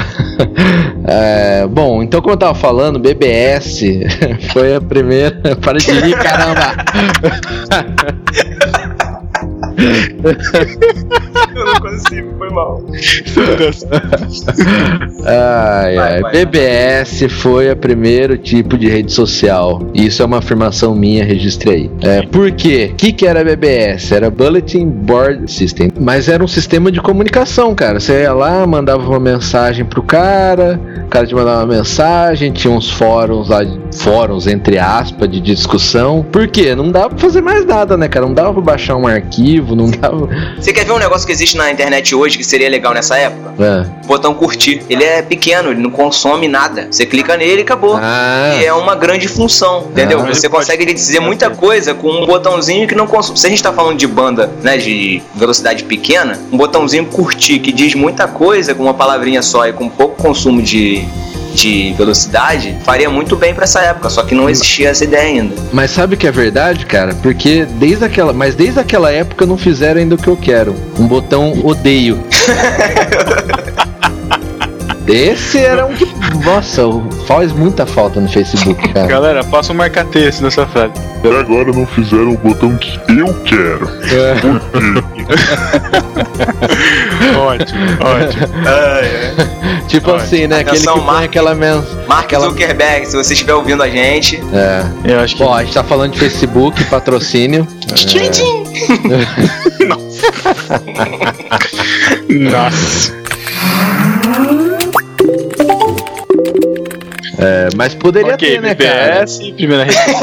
É, bom, então como eu tava falando, BBS foi a primeira. Para de rir, caramba! Eu não consigo, foi mal. Ai, ai. vai, BBS foi o primeiro tipo de rede social. Isso é uma afirmação minha, registrei. É, por quê? O que, que era BBS? Era Bulletin Board System. Mas era um sistema de comunicação, cara. Você ia lá, mandava uma mensagem pro cara, o cara te mandava uma mensagem, tinha uns fóruns lá, fóruns entre aspas, de discussão. Por quê? Não dava pra fazer mais nada, né, cara? Não dava pra baixar um arquivo, não dava. Você quer ver um negócio que existe na internet hoje que seria legal nessa época? É. Botão curtir. Ele é pequeno, ele não consome nada. Você clica nele e acabou. Ah. E é uma grande função, entendeu? Ah. Você consegue dizer muita coisa com um botãozinho que não consome. Se a gente tá falando de banda, né, de velocidade pequena, um botãozinho curtir que diz muita coisa com uma palavrinha só e com pouco consumo de, de velocidade, faria muito bem pra essa época, só que não existia essa ideia ainda. Mas sabe o que é verdade, cara? Porque desde aquela, mas desde aquela época não fizeram ainda o que eu quero. Um botão odeio. Esse era um que, nossa, faz muita falta no Facebook, cara. Galera, faça um marca-texto nessa frase. Até agora não fizeram o botão que eu quero. ótimo, ótimo. tipo assim, né? Aquele que Mark. aquela mensagem. Mark Aquela- Zuckerberg, se você estiver ouvindo a gente, É. Eu acho que. Bom, a gente tá falando de Facebook, patrocínio. Nossa. É, mas poderia ok, ter, né, cara? BBS, primeira social.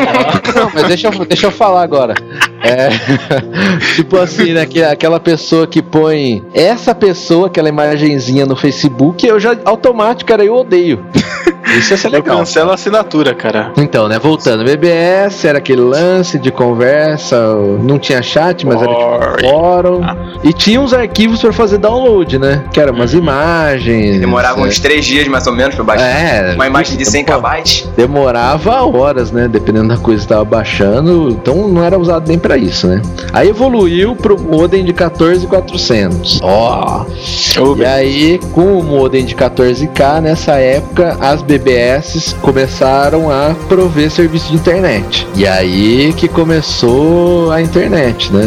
Não, mas deixa eu, deixa eu falar agora. É, tipo assim, né? que- aquela pessoa que põe essa pessoa, aquela imagenzinha no Facebook, eu já automático, cara, eu odeio. Isso ia ser Eu legal. cancelo a assinatura, cara. Então, né, voltando, BBS era aquele lance de conversa, não tinha chat, mas era tipo fórum. E tinha uns arquivos pra fazer download, né? Que eram umas imagens. demorava é. uns três dias mais ou menos pra baixar. É, Uma imagem de 100 pô, KB. demorava horas, né? Dependendo da coisa que tava baixando, então não era usado nem pra isso, né? Aí evoluiu pro modem de 14400. Ó. Ô, E aí, com o modem de 14K, nessa época, as BBS começaram a prover serviço de internet. E aí que começou a internet, né?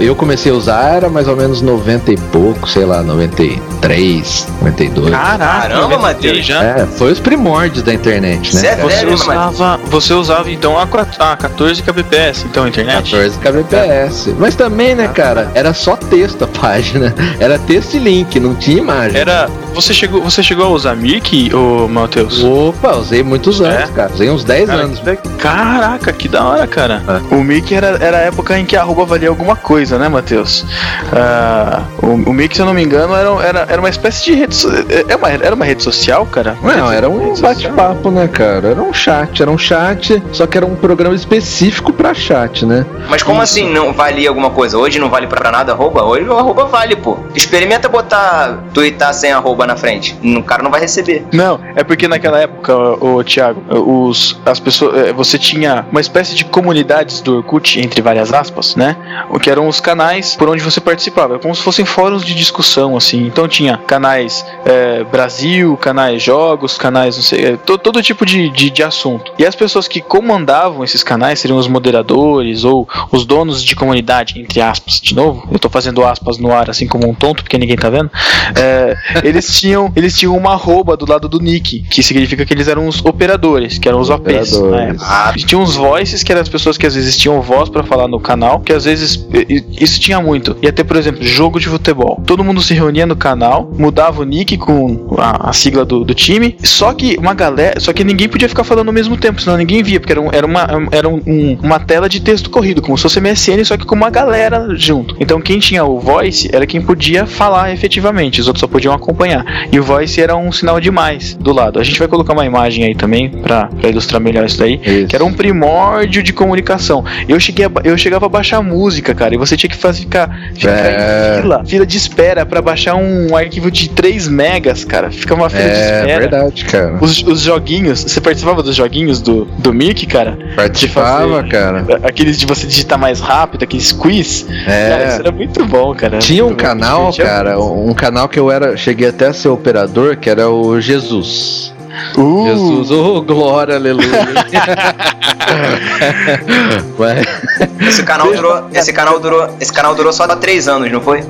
Eu comecei a usar, era mais ou menos 90 e pouco, sei lá, 93, 92. Caraca, Caramba, Matheus. Já? É, foi os primórdios da internet, né? Sério? Você mas- usava, você usava então a, quat- a 14 kbps, então a internet? 14 kbps. Mas também, né, cara, era só texto a página. Era texto e link, não tinha imagem. Era. Você chegou, você chegou a usar Mirk, ô Matheus? Opa, usei muitos anos, É? cara. Usei uns 10 Cara, anos. Caraca, que da hora, cara. É. O Mickey era, era a época em que a arroba valia alguma coisa, né, Matheus? Ah, o, o Mickey, se eu não me engano, era, era, era uma espécie de rede. so- é uma, era uma rede social, cara? Não, era um bate-papo, né, cara? Era um chat, era um chat, só que era um programa específico pra chat, né? Mas como assim não valia alguma coisa? Hoje não vale pra nada arroba? Hoje o arroba vale, pô. Experimenta botar, twittar sem arroba na frente. O cara não vai receber. Não, é porque naquela época, o Thiago, os, as pessoas, eh, você tinha uma espécie de comunidades do Orkut, entre várias aspas, né? O que eram os canais por onde você participava, como se fossem fóruns de discussão, assim. Então tinha canais eh, Brasil, canais jogos, canais não sei, eh, to- todo tipo de, de, de assunto. E as pessoas que comandavam esses canais seriam os moderadores ou os donos de comunidade, entre aspas, de novo. Eu tô fazendo aspas no ar assim como um tonto, porque ninguém tá vendo. Eh, eles tinham eles tinham uma arroba do lado do nick, que significa que eles eram os operadores, que eram os OPs. Né? Ah, e tinha uns voices, que eram as pessoas que às vezes tinham voz pra falar no canal, que às vezes e- e- isso tinha muito. Ia ter, por exemplo, jogo de futebol. Todo mundo se reunia no canal, mudava o nick com a, a sigla do, do time, só que uma galera, só que ninguém podia ficar falando ao mesmo tempo, senão ninguém via, porque era, um- era uma, era um- uma tela de texto corrido, como se fosse MSN, só que com uma galera junto. Então quem tinha o voice era quem podia falar efetivamente, os outros só podiam acompanhar. E o voice era um sinal de mais do lado. A gente vai colocar uma imagem aí também pra, pra ilustrar melhor isso daí. Isso. Que era um primórdio de comunicação. Eu, cheguei a eu chegava a baixar música, cara, e você tinha que fazer, ficar, ficar É. em fila, fila de espera pra baixar um arquivo de 3 megas, cara. Fica uma fila de É espera. verdade, cara. Os, os joguinhos, você participava dos joguinhos do, do Mickey, cara? Participava, fazer- cara. Aqueles de você digitar mais rápido, aqueles quiz. Cara, isso É. era muito bom, cara. Tinha um bom, canal, cara, um canal que eu era, cheguei até a ser operador, que era o Jesus. Uh, Jesus, oh glória, aleluia. Esse canal durou. Esse canal durou. Esse canal durou só três anos, não foi?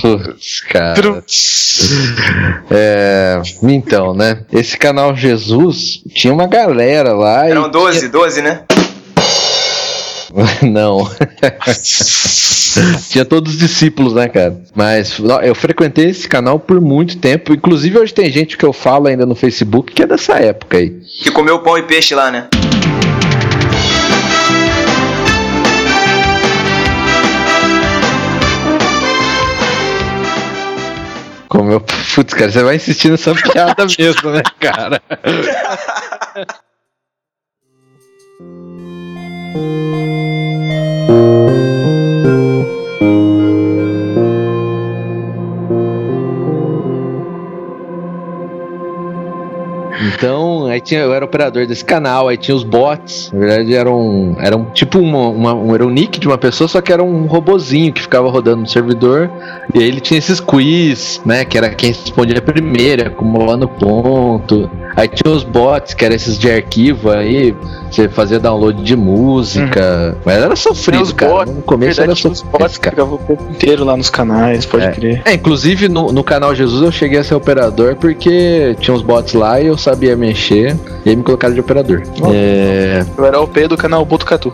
Putz, cara. É, então, né? Esse canal Jesus tinha uma galera lá. e Eram 12, 12, né? Não. Tinha todos os discípulos, né, cara? Mas eu frequentei esse canal por muito tempo. Inclusive, hoje tem gente que eu falo ainda no Facebook que é dessa época aí. Que comeu pão e peixe lá, né? Como eu. Putz, cara, você vai insistir nessa piada mesmo, né, cara? Thank you. Então, aí tinha, eu era operador desse canal, aí tinha os bots. Na verdade, eram, eram tipo uma, uma- um, era um nick de uma pessoa, só que era um robozinho que ficava rodando no servidor. E aí ele tinha esses quiz, né? Que era quem respondia primeiro, acumulando ponto. Aí tinha os bots, que eram esses de arquivo aí, você fazia download de música. Mas era sofrido, os cara. bots, no começo verdade, era tinha os sofrido. bots cara. ficavam o tempo inteiro lá nos canais, pode É. crer. É, inclusive no, no canal Jesus eu cheguei a ser operador porque tinha uns bots lá e eu sabia mexer e aí me colocaram de operador. Oh. É, Eu era o P do canal Botucatu.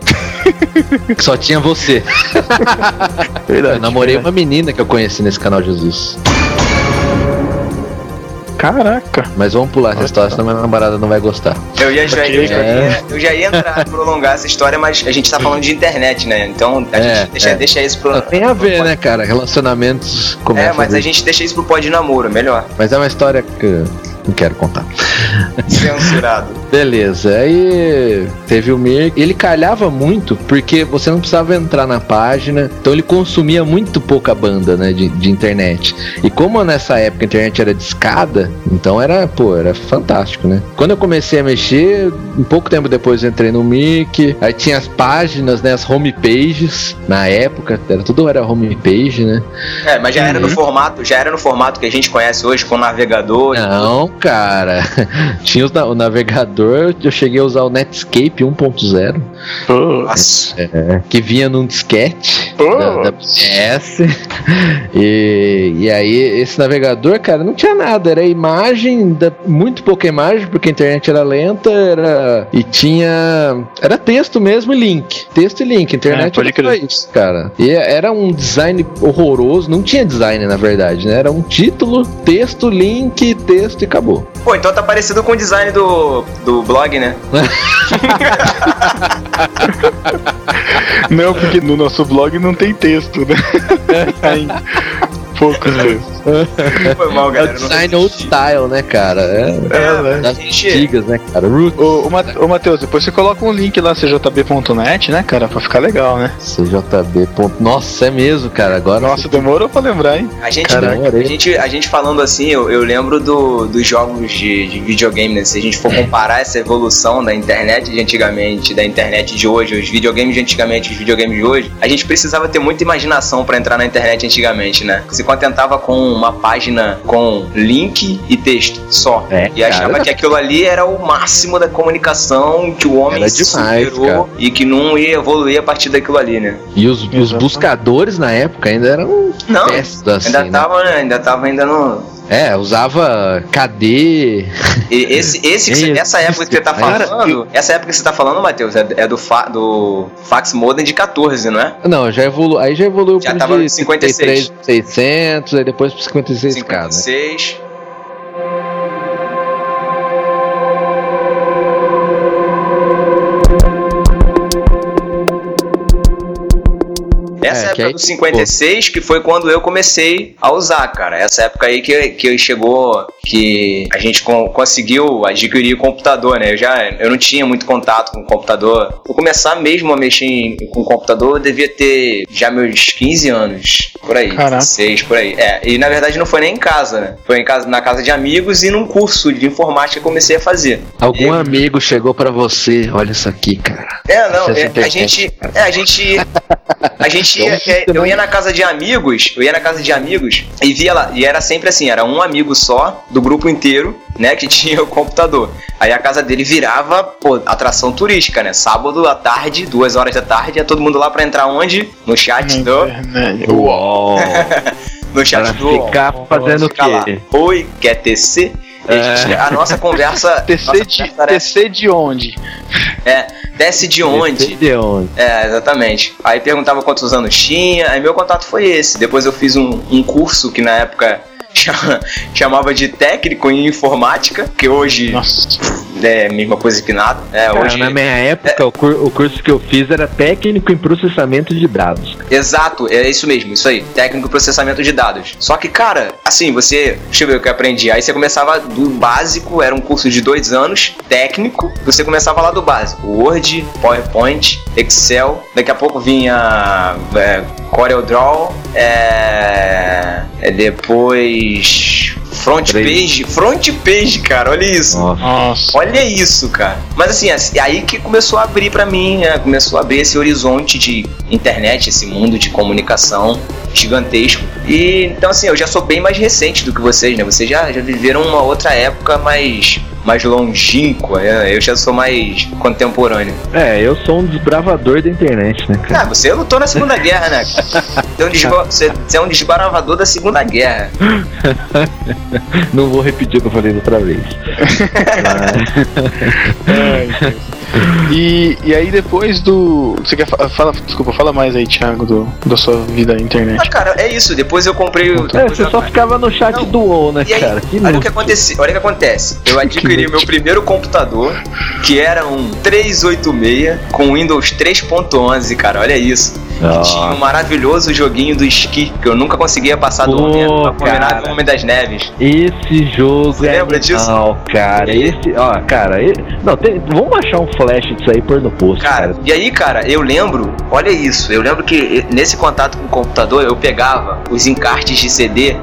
só tinha você. Verdade. Eu namorei verdade. uma menina que eu conheci nesse canal Jesus. Caraca. Mas vamos pular essa história, senão minha namorada não vai gostar. Eu, ia, já, eu, já ia, eu já ia entrar, prolongar essa história, mas a gente tá falando de internet, né? Então a É, gente deixa, é. deixa isso pro. Tem a ver, né, cara? Relacionamentos É, mas a a gente deixa isso pro pó de namoro, melhor. Mas é uma história que não quero contar. Censurado. Beleza, aí teve o Mir. Ele calhava muito porque você não precisava entrar na página, então ele consumia muito pouca banda, né, de, de internet. E como nessa época a internet era discada, então era, pô, era fantástico, né? Quando eu comecei a mexer, um pouco tempo depois eu entrei no Mirk, aí tinha as páginas, né, as homepages, na época, era tudo era homepage, né? É, mas já era no Uhum. formato, já era no formato que a gente conhece hoje, com navegador. Não, cara. Tinha na- o navegador, eu cheguei a usar o Netscape 1.0. Nossa. É, que vinha num disquete da, da PS. E, e aí, esse navegador, cara, não tinha nada. Era imagem, da- muito pouca imagem, porque a internet era lenta. Era, e tinha. Era texto mesmo e link. Texto e link. Internet É, era crer. isso, cara. E era um design horroroso. Não tinha design, na verdade, né? Era um título, texto, link, texto e acabou. Pô, então tá parecido com o design do, do blog, né? Não, porque no nosso blog não tem texto, né? Poucos textos. Foi mal, É o galera. design old style, né, cara? É, É, né? das gente- antigas, né, cara? Root Ô, ô, Matheus, depois você coloca um link lá, cjb.net, né, cara? Pra ficar legal, né? CJB. ponto- Nossa, é mesmo, cara. Agora. Nossa, demorou pra lembrar, hein? A gente, Caraca. a gente, a gente falando assim, eu, eu lembro do, dos jogos de, de videogame, né? Se a gente for comparar essa evolução da internet de antigamente, da internet de hoje, os videogames de antigamente, os videogames de hoje, a gente precisava ter muita imaginação pra entrar na internet antigamente, né? Se contentava com uma página com link e texto só. É, e achava cara. que aquilo ali era o máximo da comunicação que o homem Era demais, superou e que não ia evoluir a partir daquilo ali, né? E os, os buscadores na época ainda eram Não, testes assim. ainda né? tava, né? Ainda tava ainda no. É, usava KD. E esse, esse Isso, essa época que você tá falando, essa época que você tá falando, Matheus, é, é do, fa, do fax modem de 14, não é? Não, já evolu... aí já evoluiu Já pro tava de 56. 600, aí depois pro 56k, né? 56. Essa essa É, época aí- do 56 que foi quando eu comecei a usar, cara. Essa época aí que, que chegou, que a gente con- conseguiu adquirir o computador, né? Eu já eu não tinha muito contato com o computador. Vou começar mesmo a mexer em- com o computador, eu devia ter já meus 15 anos, por aí, Caraca. 16, por aí. É, e na verdade não foi nem em casa, né? Foi em casa, na casa de amigos e num curso de informática que comecei a fazer. Algum amigo chegou pra você, olha isso aqui, cara. É, não, é é, a gente. É, a gente. A gente ia, eu ia na casa de amigos, eu ia na casa de amigos e via lá, e era sempre assim, era um amigo só do grupo inteiro, né, que tinha o computador. Aí a casa dele virava, pô, atração turística, né? Sábado à tarde, duas horas da tarde, ia todo mundo lá pra entrar onde? No chat do. Uau! No chat Pra do. ficar fazendo o Ficar lá. quê? Oi, quer TC? E a nossa conversa. Nossa de, de onde? É, desce de onde? De onde? É, exatamente. Aí perguntava quantos anos tinha, aí meu contato foi esse. Depois eu fiz um, um curso que na época chama- chamava de técnico em informática, que hoje Nossa. É a mesma coisa que nada. É, Cara, hoje. na minha época, o, cur- o curso que eu fiz era técnico em processamento de dados. Exato, é isso mesmo, isso aí. Técnico em processamento de dados. Só que, cara, assim, você. Deixa eu ver o que eu aprendi. Aí você começava do básico, era um curso de dois anos, técnico. Você começava lá do básico: Word, PowerPoint, Excel. Daqui a pouco vinha é, CorelDRAW. É, é, depois. Front page. Front page, cara, olha isso. Nossa. Olha isso, cara. Mas assim, assim, aí que começou a abrir pra mim, né? começou a abrir esse horizonte de internet, esse mundo de comunicação gigantesco. E então assim, eu já sou bem mais recente do que vocês, né? Vocês já, já viveram uma outra época mais mais longínqua, né? eu já sou mais contemporâneo. É, eu sou um desbravador da internet, né, cara? Ah, você lutou na Segunda Guerra, né? Você é um, desba- você- é um desbaravador da Segunda Guerra. Não vou repetir o que eu falei da outra vez. Ai, Deus. E, e aí depois do. Você quer fa- fala, desculpa, fala mais aí, Thiago, do, da sua vida na Ah, internet. cara, é isso. Depois eu comprei o. É, você só ficava no chat Não. do WoW, né, E aí, cara? Que olha o que acontece, olha o que acontece. Eu adquiri o meu primeiro computador, que era um 386 com Windows 3.11, cara. Olha isso. Ah. Que tinha um maravilhoso joguinho do esqui, que eu nunca conseguia passar do Pô, Homem, Abominável cara. Homem das Neves. Esse jogo Você é lembra disso? animal, cara. Esse, ó, cara, e- não, tem, vamos achar um flash disso aí e pôr no post, Cara, cara. e aí, cara, eu lembro, olha isso, eu lembro que nesse contato com o computador eu pegava os encartes de CD,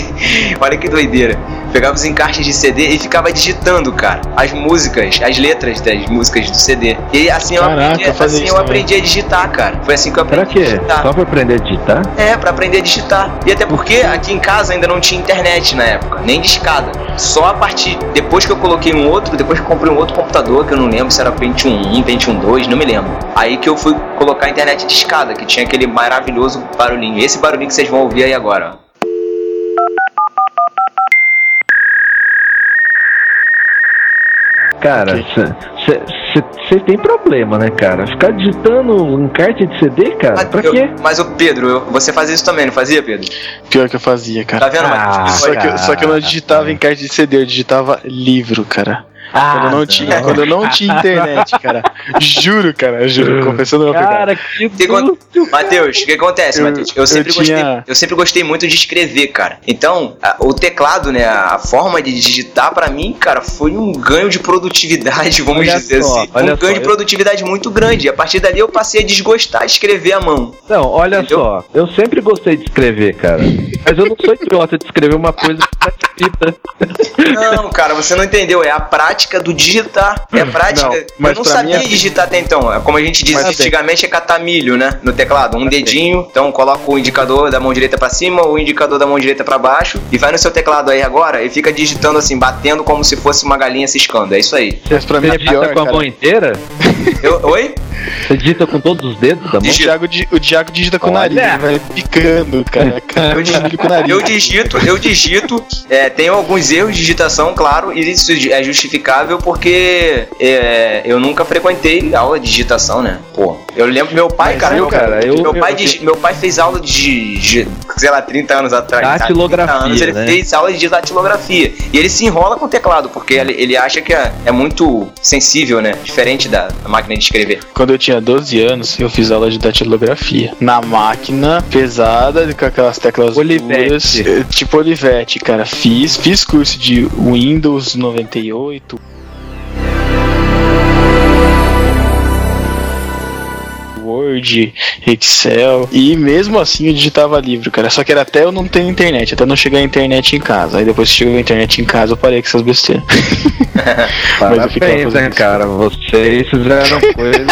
olha que doideira. Pegava os encartes de CD e ficava digitando, cara, as músicas, as letras das músicas do CD. E assim eu, Caraca, aprendi, eu assim isso eu também. aprendi a digitar, cara. Foi assim que eu Pra aprendi a quê? digitar. Só pra aprender a digitar? É, pra aprender a digitar. E até porque aqui em casa ainda não tinha internet na época, nem de escada. Só a partir depois que eu coloquei um outro, depois que eu comprei um outro computador, que eu não lembro se era Pentium 1, Pentium 2, não me lembro. Aí que eu fui colocar a internet de escada, que tinha aquele maravilhoso barulhinho. Esse barulhinho que vocês vão ouvir aí agora. ó. Cara, você tem problema, né, cara? Ficar digitando encarte de CD, cara, Mas pra eu- quê? Mas o Pedro, eu- você fazia isso também, não fazia, Pedro? Pior que eu fazia, Tá cara. vendo? Ah, Mas- Só que, eu- só que eu não cara. digitava em carte de CD, eu digitava livro, cara. Quando eu não tinha, quando eu não tinha internet, cara. Juro, cara, juro, confessando meu pecado. Cara, que susto, Matheus, o que acontece, Eu- Matheus? Eu eu sempre, tinha- gostei, eu sempre gostei muito de escrever, cara. Então, a- o teclado, né, a forma de digitar pra mim, cara, foi um ganho de produtividade, vamos Olha dizer só, assim. olha um ganho só, de eu- produtividade muito grande. E a partir dali eu passei a desgostar de escrever à mão. Não, olha Entendeu? só, eu sempre gostei de escrever, cara. Mas eu não sou idiota de escrever uma coisa que tá escrita. Não, cara, você não entendeu. É a prática do digitar. É a prática. Não, mas eu não sabia mim é- digitar até então. É Como a gente dizia Mas assim- antigamente, é catar milho, né? No teclado. Um dedinho. Então coloca o indicador da mão direita pra cima, o indicador da mão direita pra baixo. E vai no seu teclado aí agora e fica digitando assim, batendo como se fosse uma galinha ciscando. É isso aí. Mas pra mim é digita pior, com a mão inteira? Eu- oi? Você digita com todos os dedos da O mão? Thiago, di- o Thiago digita com o Olha. nariz, ele vai picando, cara. Eu, di- Milho com o nariz. eu digito, eu digito, é, tenho alguns erros de digitação, claro, e isso é justificável porque é, eu nunca frequentei aula de digitação, né? Pô, eu lembro meu pai, Mas cara, eu, meu, cara, eu- meu, pai eu- digi- meu pai fez aula de, de, sei lá, 30 anos atrás. Datilografia, 30 anos, ele né? fez aula de datilografia. E ele se enrola com o teclado, porque ele, ele acha que é, é muito sensível, né? Diferente da, da máquina de escrever. quando eu tinha 12 anos, eu fiz aula de datilografia. Na máquina pesada, com aquelas teclas Olivetti. duras, eh, tipo Olivetti, cara. Fiz, fiz curso de Windows 98. Word, Excel, e mesmo assim eu digitava livro, cara. Só que era até eu não ter internet, até não chegar a internet em casa. Aí depois que chegou a internet em casa, eu parei com essas besteiras. Mas eu ficava Parabéns, fazendo né, isso. cara? Vocês fizeram coisas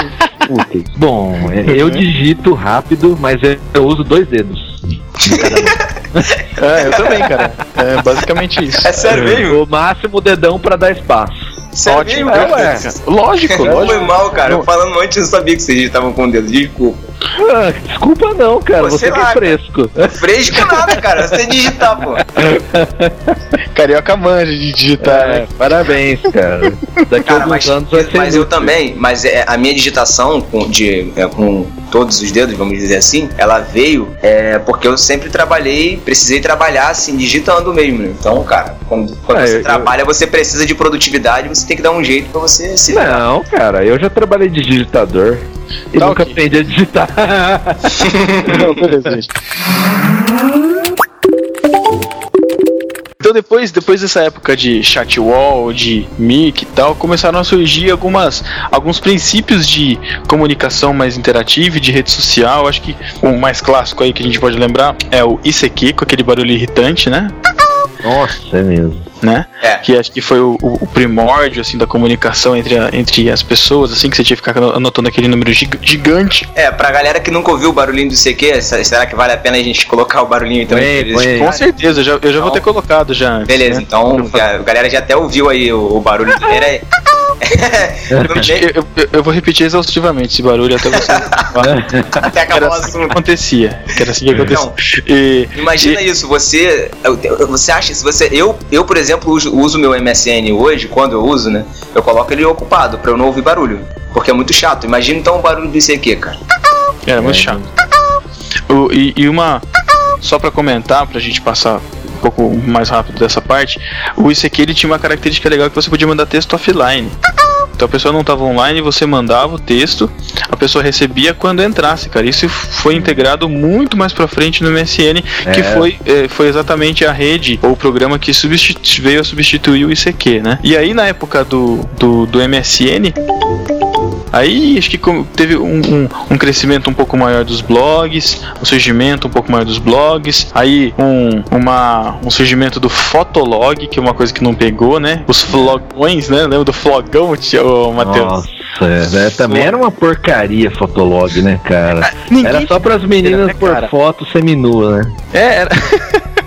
úteis. Bom, eu digito rápido, mas eu, eu uso dois dedos. É, eu também, cara. É basicamente isso. É sério mesmo? O máximo dedão pra dar espaço. Sério Ótimo, é, ué. Lógico, Foi lógico. mal, cara. Falando antes, eu sabia que vocês estavam com o dedo. Desculpa. Ah, desculpa não, cara. Pô, Você que lá, é fresco. Fresco nada, cara. Você digitar, pô. Carioca manja de digitar, É, né? parabéns, cara. Daqui a Cara, alguns mas, anos vai ser mas eu também, mas é, a minha digitação com, de, é, com todos os dedos, vamos dizer assim, ela veio é, porque eu sempre trabalhei, precisei trabalhar assim, digitando mesmo. né? Então, cara, quando, quando É, você eu- trabalha, você precisa de produtividade, você tem que dar um jeito pra você se. Não, cara, eu já trabalhei de digitador. E Tá nunca ok. aprendi a digitar. Não, beleza, gente. Então depois, depois dessa época de chatwall, de mic e tal, começaram a surgir algumas, alguns princípios de comunicação mais interativa e de rede social. Acho que o mais clássico aí que a gente pode lembrar é o ICQ, com aquele barulho irritante, né? Nossa, é mesmo. né? É. Que acho que foi o, o- primórdio assim da comunicação entre, a- entre as pessoas, assim que você tinha que ficar anotando aquele número gig- gigante. É, pra galera que nunca ouviu o barulhinho do CQ, se- será que vale a pena a gente colocar o barulhinho então? Escutarem? Com certeza, eu já, eu já vou ter colocado já. antes, Beleza, né? então já- a galera já até ouviu aí o, o barulho. Era Eu, eu- eu vou repetir exaustivamente esse barulho até você. até era acabar o assim que assunto. acontecia. Que era assim que acontecia. Não. E, Imagina isso, você. Você acha, se você. Eu, eu por exemplo, uso, uso meu MSN hoje, quando eu uso, né? Eu coloco ele ocupado pra eu não ouvir barulho. Porque é muito chato. Imagina então o barulho do ICQ, cara. era muito chato. O- e, e uma. Só pra comentar, pra gente passar um pouco mais rápido dessa parte, o ICQ ele tinha uma característica legal que você podia mandar texto offline. Então a pessoa não estava online, você mandava o texto, a pessoa recebia quando entrasse, cara. Isso foi integrado muito mais pra frente no MSN, que É. foi, eh, foi exatamente a rede ou o programa que veio a substituir o ICQ, né? E aí na época do, do, do MSN, Aí acho que teve um, um- um crescimento um pouco maior dos blogs, um surgimento um pouco maior dos blogs, aí um, uma, um surgimento do Fotolog, que é uma coisa que não pegou, né? Os flogões, né? Lembra do flogão, tia, ô, Matheus? Nossa, é, né? também era uma porcaria Fotolog, né, cara? Ninguém Era só pras meninas né, por foto seminua, né? É, era.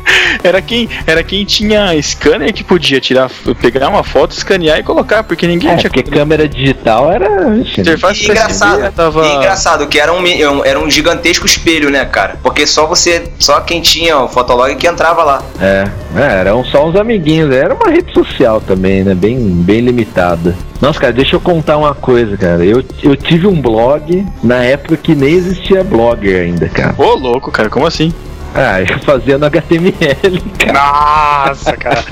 Era quem, era quem tinha scanner que podia tirar, pegar uma foto, escanear e colocar, porque ninguém É, tinha porque câmera digital era. Interface engraçado, tava... e engraçado que era um, um- era um gigantesco espelho, né, cara? Porque só você, só quem tinha o Fotolog que entrava lá. É, é, eram só uns amiguinhos. Era uma rede social também, né? Bem, bem limitada. Nossa, cara, deixa eu contar uma coisa, cara. Eu, eu tive um blog na época que nem existia blogger ainda, cara. Ô, louco, cara, como assim? Ah, eu fazia no HTML, cara. Nossa, cara.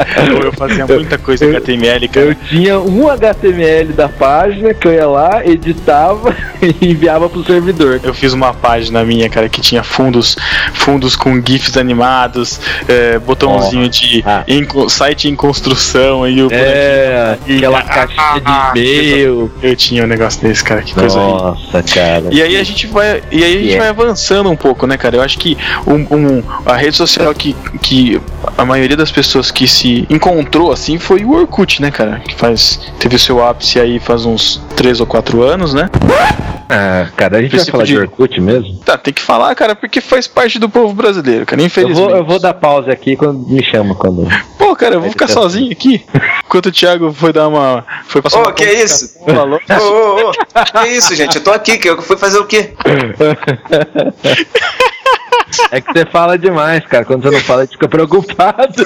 Eu fazia muita coisa em HTML, cara. Eu tinha um HTML da página que eu ia lá, editava e enviava pro servidor. Eu fiz uma página minha, cara, que tinha fundos, fundos com GIFs animados, é, botãozinho de Ah. em co- site em construção aí o É, aquela Ah, caixinha ah, de e-mail. Eu tinha um negócio desse, cara, que coisa aí. Nossa, cara. E aí a gente vai, e aí a gente Yeah. vai avançando um pouco, né, cara? Eu acho que um, um- a rede social que, que a maioria das pessoas que se encontrou assim foi o Orkut, né, cara? Que faz teve o seu ápice aí faz uns 3 ou 4 anos, né? Ah, cara, a gente vai falar de de- Orkut mesmo? Tá, tem que falar, cara, porque faz parte do povo brasileiro, cara, Eu infelizmente. vou, eu vou dar pausa aqui quando me chama quando. Pô, cara, eu vou ficar Edição. sozinho aqui. Enquanto o Thiago foi dar uma. Foi passar Ô, uma que isso? Falou. Ô, ô, ô, que isso, gente? Eu tô aqui, que eu fui fazer o quê? É que você fala demais, cara. Quando você não fala, a gente fica preocupado.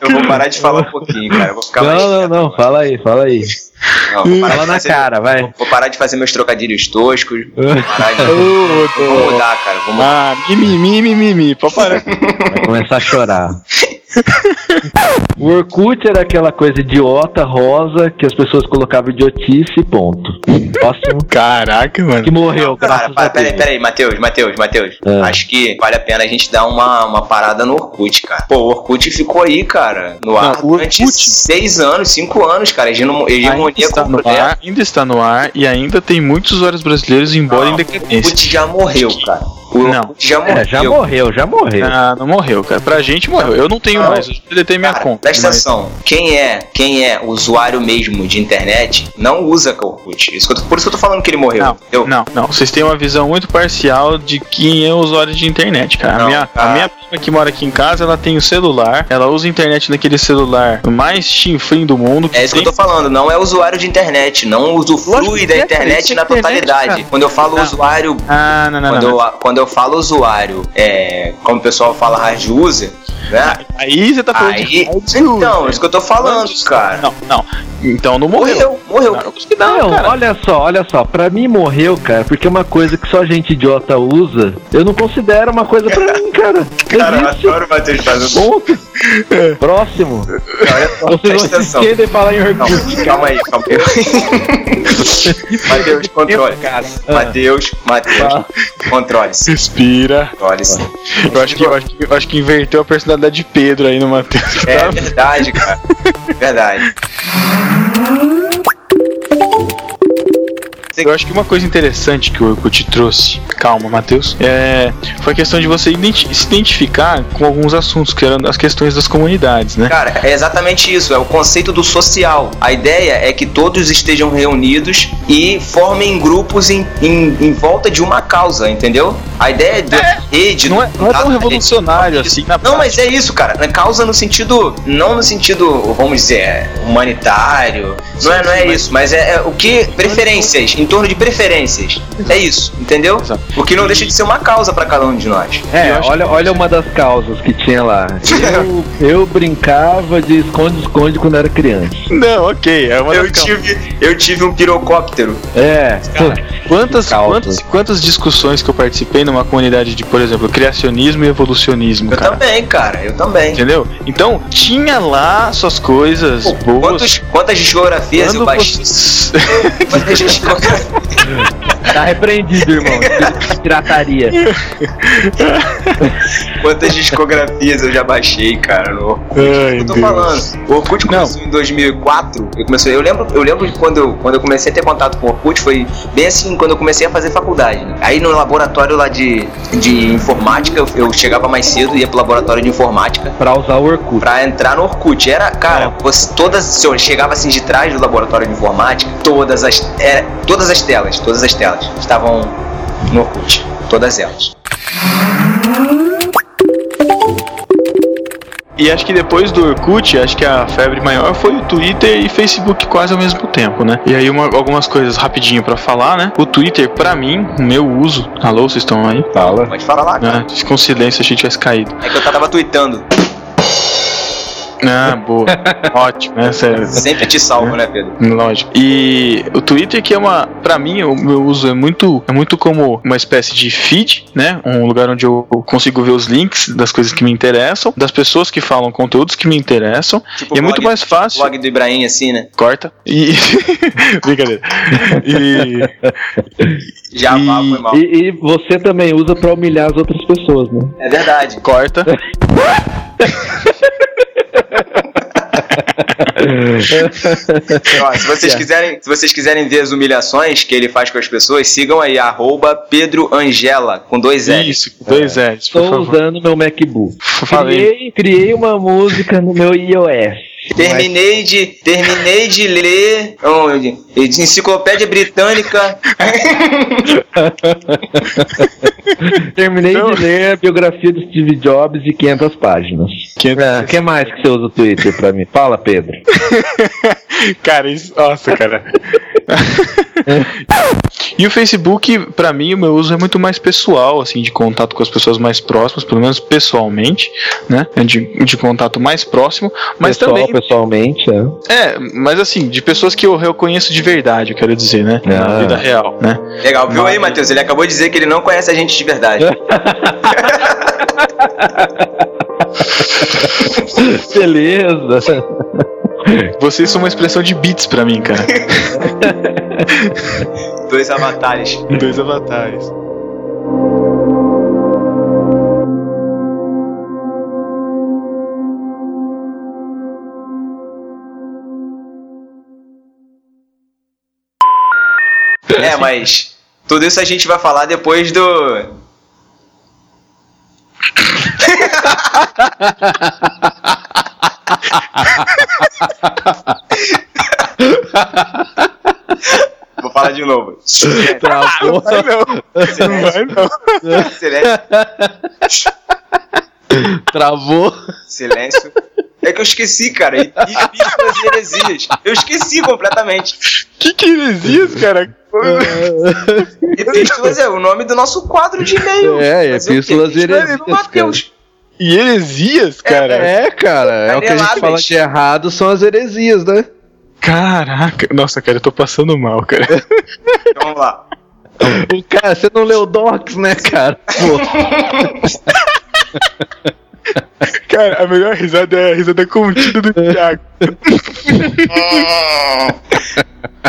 Eu vou parar de falar um pouquinho, cara. Eu vou ficar mais. Não, não, não. agora. Fala aí, fala aí. Não, vou parar Fala de na cara, vai. Vou parar de fazer meus trocadilhos toscos. Vou parar de. Vou mudar, cara. Vou mudar. Ah, mimimi, mimimi, pode parar. Vai começar a chorar. O Orkut era aquela coisa idiota, rosa, que as pessoas colocavam idiotice e ponto. Próximo. Caraca, mano. Que morreu, Cara, peraí, peraí, Matheus, Matheus, Matheus. É. Acho que vale a pena a gente dar uma, uma parada no Orkut, cara. Pô, o Orkut ficou aí, cara, no ar Não, o durante Orkut- seis anos, cinco anos, cara. Hegemo- Ainda Hegemonia está no ar, ainda está no ar e ainda tem muitos usuários brasileiros embora em O decadência. Orkut já morreu, cara. O Não. Orkut já morreu. É, já morreu, já morreu. Ah, não morreu, cara. Pra gente morreu. Eu não tenho Não. mais, eu já deletei minha Cara, conta. presta mas- atenção. Quem é, quem é usuário mesmo de internet não usa Orkut. Isso tô- por isso que eu tô falando que ele morreu. Não, Eu, não, não. Vocês têm uma visão muito parcial de quem é usuário de internet, cara. Não, a, minha, cara. a minha prima que mora aqui em casa, ela tem o celular, ela usa a internet naquele celular mais chinfrim do mundo. É isso que eu tô falando, não é usuário de internet, não usufrui Lógico da é, internet é na internet, totalidade. cara. Quando eu falo Não. usuário, Ah, não, não, quando, não. eu, quando eu falo usuário, é, como o pessoal fala hard user, né? Aí você tá falando Aí, de hard então, user. isso que eu tô falando, cara. Não, não. Então não morreu. Morreu, morreu. Não, acho que não, Não, cara. olha só, olha só, pra mim morreu, cara, porque é uma coisa que só gente idiota usa, eu não considero uma coisa pra mim, cara. Existe. o Matheus fazendo. Ponto. Próximo. Vocês Presta vão se esquecer de falar em Não, Orkut. calma aí, calma aí. Matheus, controle. Matheus, Matheus, controle-se. Respira. Controle-se. Eu acho, que, eu, acho que, eu acho que inverteu a personalidade de Pedro aí no Matheus. É verdade, cara. Verdade. Mm-hmm. Eu acho que uma coisa interessante que o Orkut trouxe, calma, Matheus, é, foi a questão de você identi- se identificar com alguns assuntos, que eram as questões das comunidades, né? Cara, é exatamente isso, é o conceito do social. A ideia é que todos estejam reunidos e formem grupos em, em, em volta de uma causa, entendeu? A ideia da rede. Não é, não é tão rede- revolucionário assim na Não, mas é isso, cara. Na causa no sentido. Não no sentido, vamos dizer, é, humanitário. Não é, não é isso, mas é, é o que. Preferências, em torno de preferências. É isso, entendeu? Exato. O que não deixa de ser uma causa pra cada um de nós. É, Eu olha, olha uma das causas que tinha lá. Eu, eu brincava de esconde-esconde quando era criança. Não, ok, é uma Eu das causas. tive, eu tive um pirocóptero. É, Quantas, Causa. quantas, quantas discussões que eu participei numa comunidade de, por exemplo, criacionismo e evolucionismo, Eu cara? também, cara, eu também. Entendeu? Então, tinha lá suas coisas Pô, boas. Quantos, quantas geografias eu Quando baixei? você- Quantas geografias- tá repreendido, irmão. Pirataria. Quantas discografias eu já baixei, cara, no Orkut. Ai, eu tô Deus. falando. O Orkut começou em 2004. Eu, comecei, eu, lembro, eu lembro de quando eu, quando eu comecei a ter contato com o Orkut, foi bem assim, quando eu comecei a fazer faculdade. né? Aí no laboratório lá de, de informática, eu, eu chegava mais cedo, ia pro laboratório de informática Pra usar o Orkut. pra entrar no Orkut. Era, cara, você, todas, se eu chegava assim de trás do laboratório de informática, todas as, era, todas as telas, todas as telas estavam no Orkut. Todas elas. E acho que depois do Orkut, acho que a febre maior foi o Twitter e Facebook quase ao mesmo tempo, né? E aí uma- algumas coisas rapidinho pra falar, né? O Twitter, pra mim, meu uso. Alô, vocês estão aí? Fala. Pode falar lá, cara. Ah, ficou um silêncio, achei que tivesse caído. É que eu tava tweetando. Ah, boa. Ótimo, né? Sério. Sempre te salvo, né, Pedro? Lógico. E o Twitter que é uma, Pra mim, o meu uso é muito, é muito como uma espécie de feed, né? Um lugar onde eu consigo ver os links das coisas que me interessam, das pessoas que falam conteúdos que me interessam. Tipo e é muito mais fácil. Blog do Ibrahim, assim, né? Corta. E brincadeira. E Já E- vá, foi mal. E, e você também usa pra humilhar as outras pessoas, né? É verdade. corta. Ó, se vocês quiserem, se vocês quiserem ver as humilhações que ele faz com as pessoas, sigam aí arroba Pedro Angela com dois L. Isso, dois L's, por Estou usando meu MacBook. Falei. Criei, criei uma música no meu iOS. Terminei de, terminei de ler oh, de- de enciclopédia britânica. Terminei Não. de ler a biografia do Steve Jobs de 500 páginas. O que mais que você usa o Twitter pra mim? Fala, Pedro. cara, isso. Nossa, cara. e o Facebook, pra mim, o meu uso é muito mais pessoal, assim, de contato com as pessoas mais próximas, pelo menos pessoalmente, né? De, de contato mais próximo, mas Pessoal, também. Pessoalmente, é. É, mas assim, de pessoas que eu reconheço de verdade, eu quero dizer, né? Na Ah. vida real, né? Legal, viu aí, Matheus? Ele acabou de dizer que ele não conhece a gente de verdade. Beleza. Vocês são uma expressão de bits pra mim, cara. Dois avatares. Dois avatares. É, mas tudo isso a gente vai falar depois do. Vou falar de novo. Travou. Vai não. Não vai não. Silêncio. Travou. Silêncio. É que eu esqueci, cara. E, e e heresias. Eu esqueci completamente. Que que heresias, cara? Epístolas é o nome do nosso quadro de e-mail. É? Epístolas e heresias, Mateus. E heresias, cara? É, cara. É o que a gente fala de errado são as heresias, né? Caraca. Nossa, cara, eu tô passando mal, cara. Então vamos lá. O cara, você não leu Docs, né, cara? Pô, Cara, a melhor risada é a risada contida do Thiago.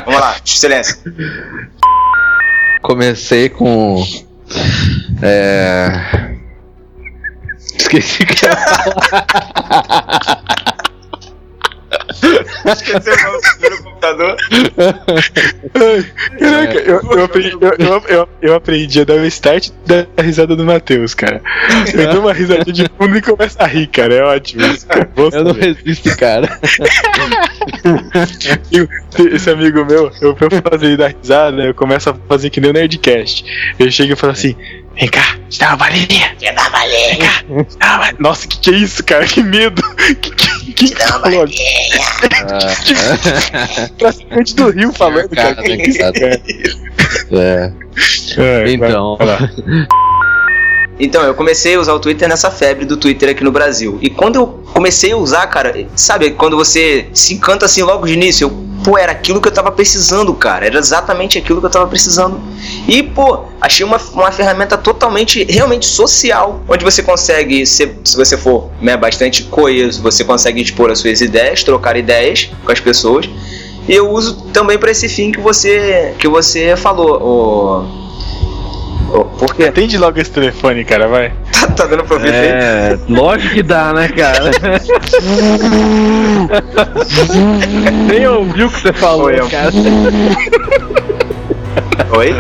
Vamos lá. Silêncio. comecei com. É. Esqueci que eu ia falar. Esqueceu o primeiro computador? Caraca, eu, eu, aprendi, eu, eu, eu, aprendi a dar o start da risada do Matheus, cara. Eu dou uma risadinha de fundo e começo a rir, cara. É ótimo Eu não resisto, cara. Esse amigo meu, eu pra fazer ele dar risada, eu começo a fazer que nem o Nerdcast. Eu chego e falo assim: vem cá, te dá uma balinha. Quer dar uma balinha? Vem cá, te dá uma. Nossa, que que é isso, cara? Que medo. Que, que, que, falou? Praticamente do Rio falando, cara. Cara. É. É, Então. Então, eu comecei a usar o Twitter nessa febre do Twitter aqui no Brasil. E quando eu comecei a usar, cara, sabe, quando você se encanta assim logo de início, eu, pô, era aquilo que eu tava precisando, cara. Era exatamente aquilo que eu tava precisando. E, pô, achei uma, uma ferramenta totalmente, realmente social, onde você consegue, ser, se você for né, bastante coeso, você consegue expor as suas ideias, trocar ideias com as pessoas. E eu uso também para esse fim que você, que você falou, o. Porque Atende logo esse telefone, cara, vai. tá, tá dando pra ouvir? É, lógico que dá, né, cara? Nem ouviu o que você falou, cara. Oi?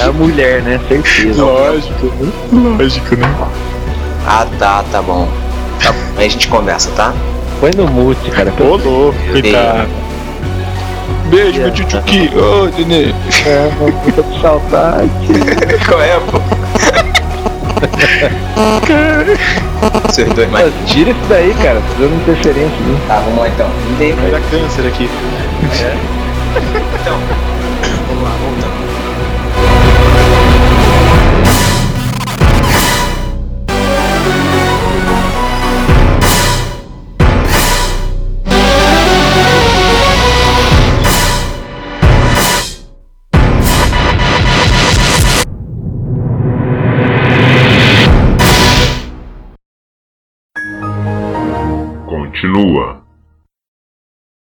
É a mulher, né? Certeza. Lógico, lógico, né? Ah, tá, tá bom. Tá bom, aí a gente conversa, tá? Põe no mute, cara. Ô, louco, coitado. Beijo, meu tchutchuki. Ô, Nenê. Tô com saudade. Qual é, pô? Seus dois mais. Tira isso daí, cara. Tô dando interferência. Né? Tá, vamos lá então. Vai dar câncer aqui. então. Continua.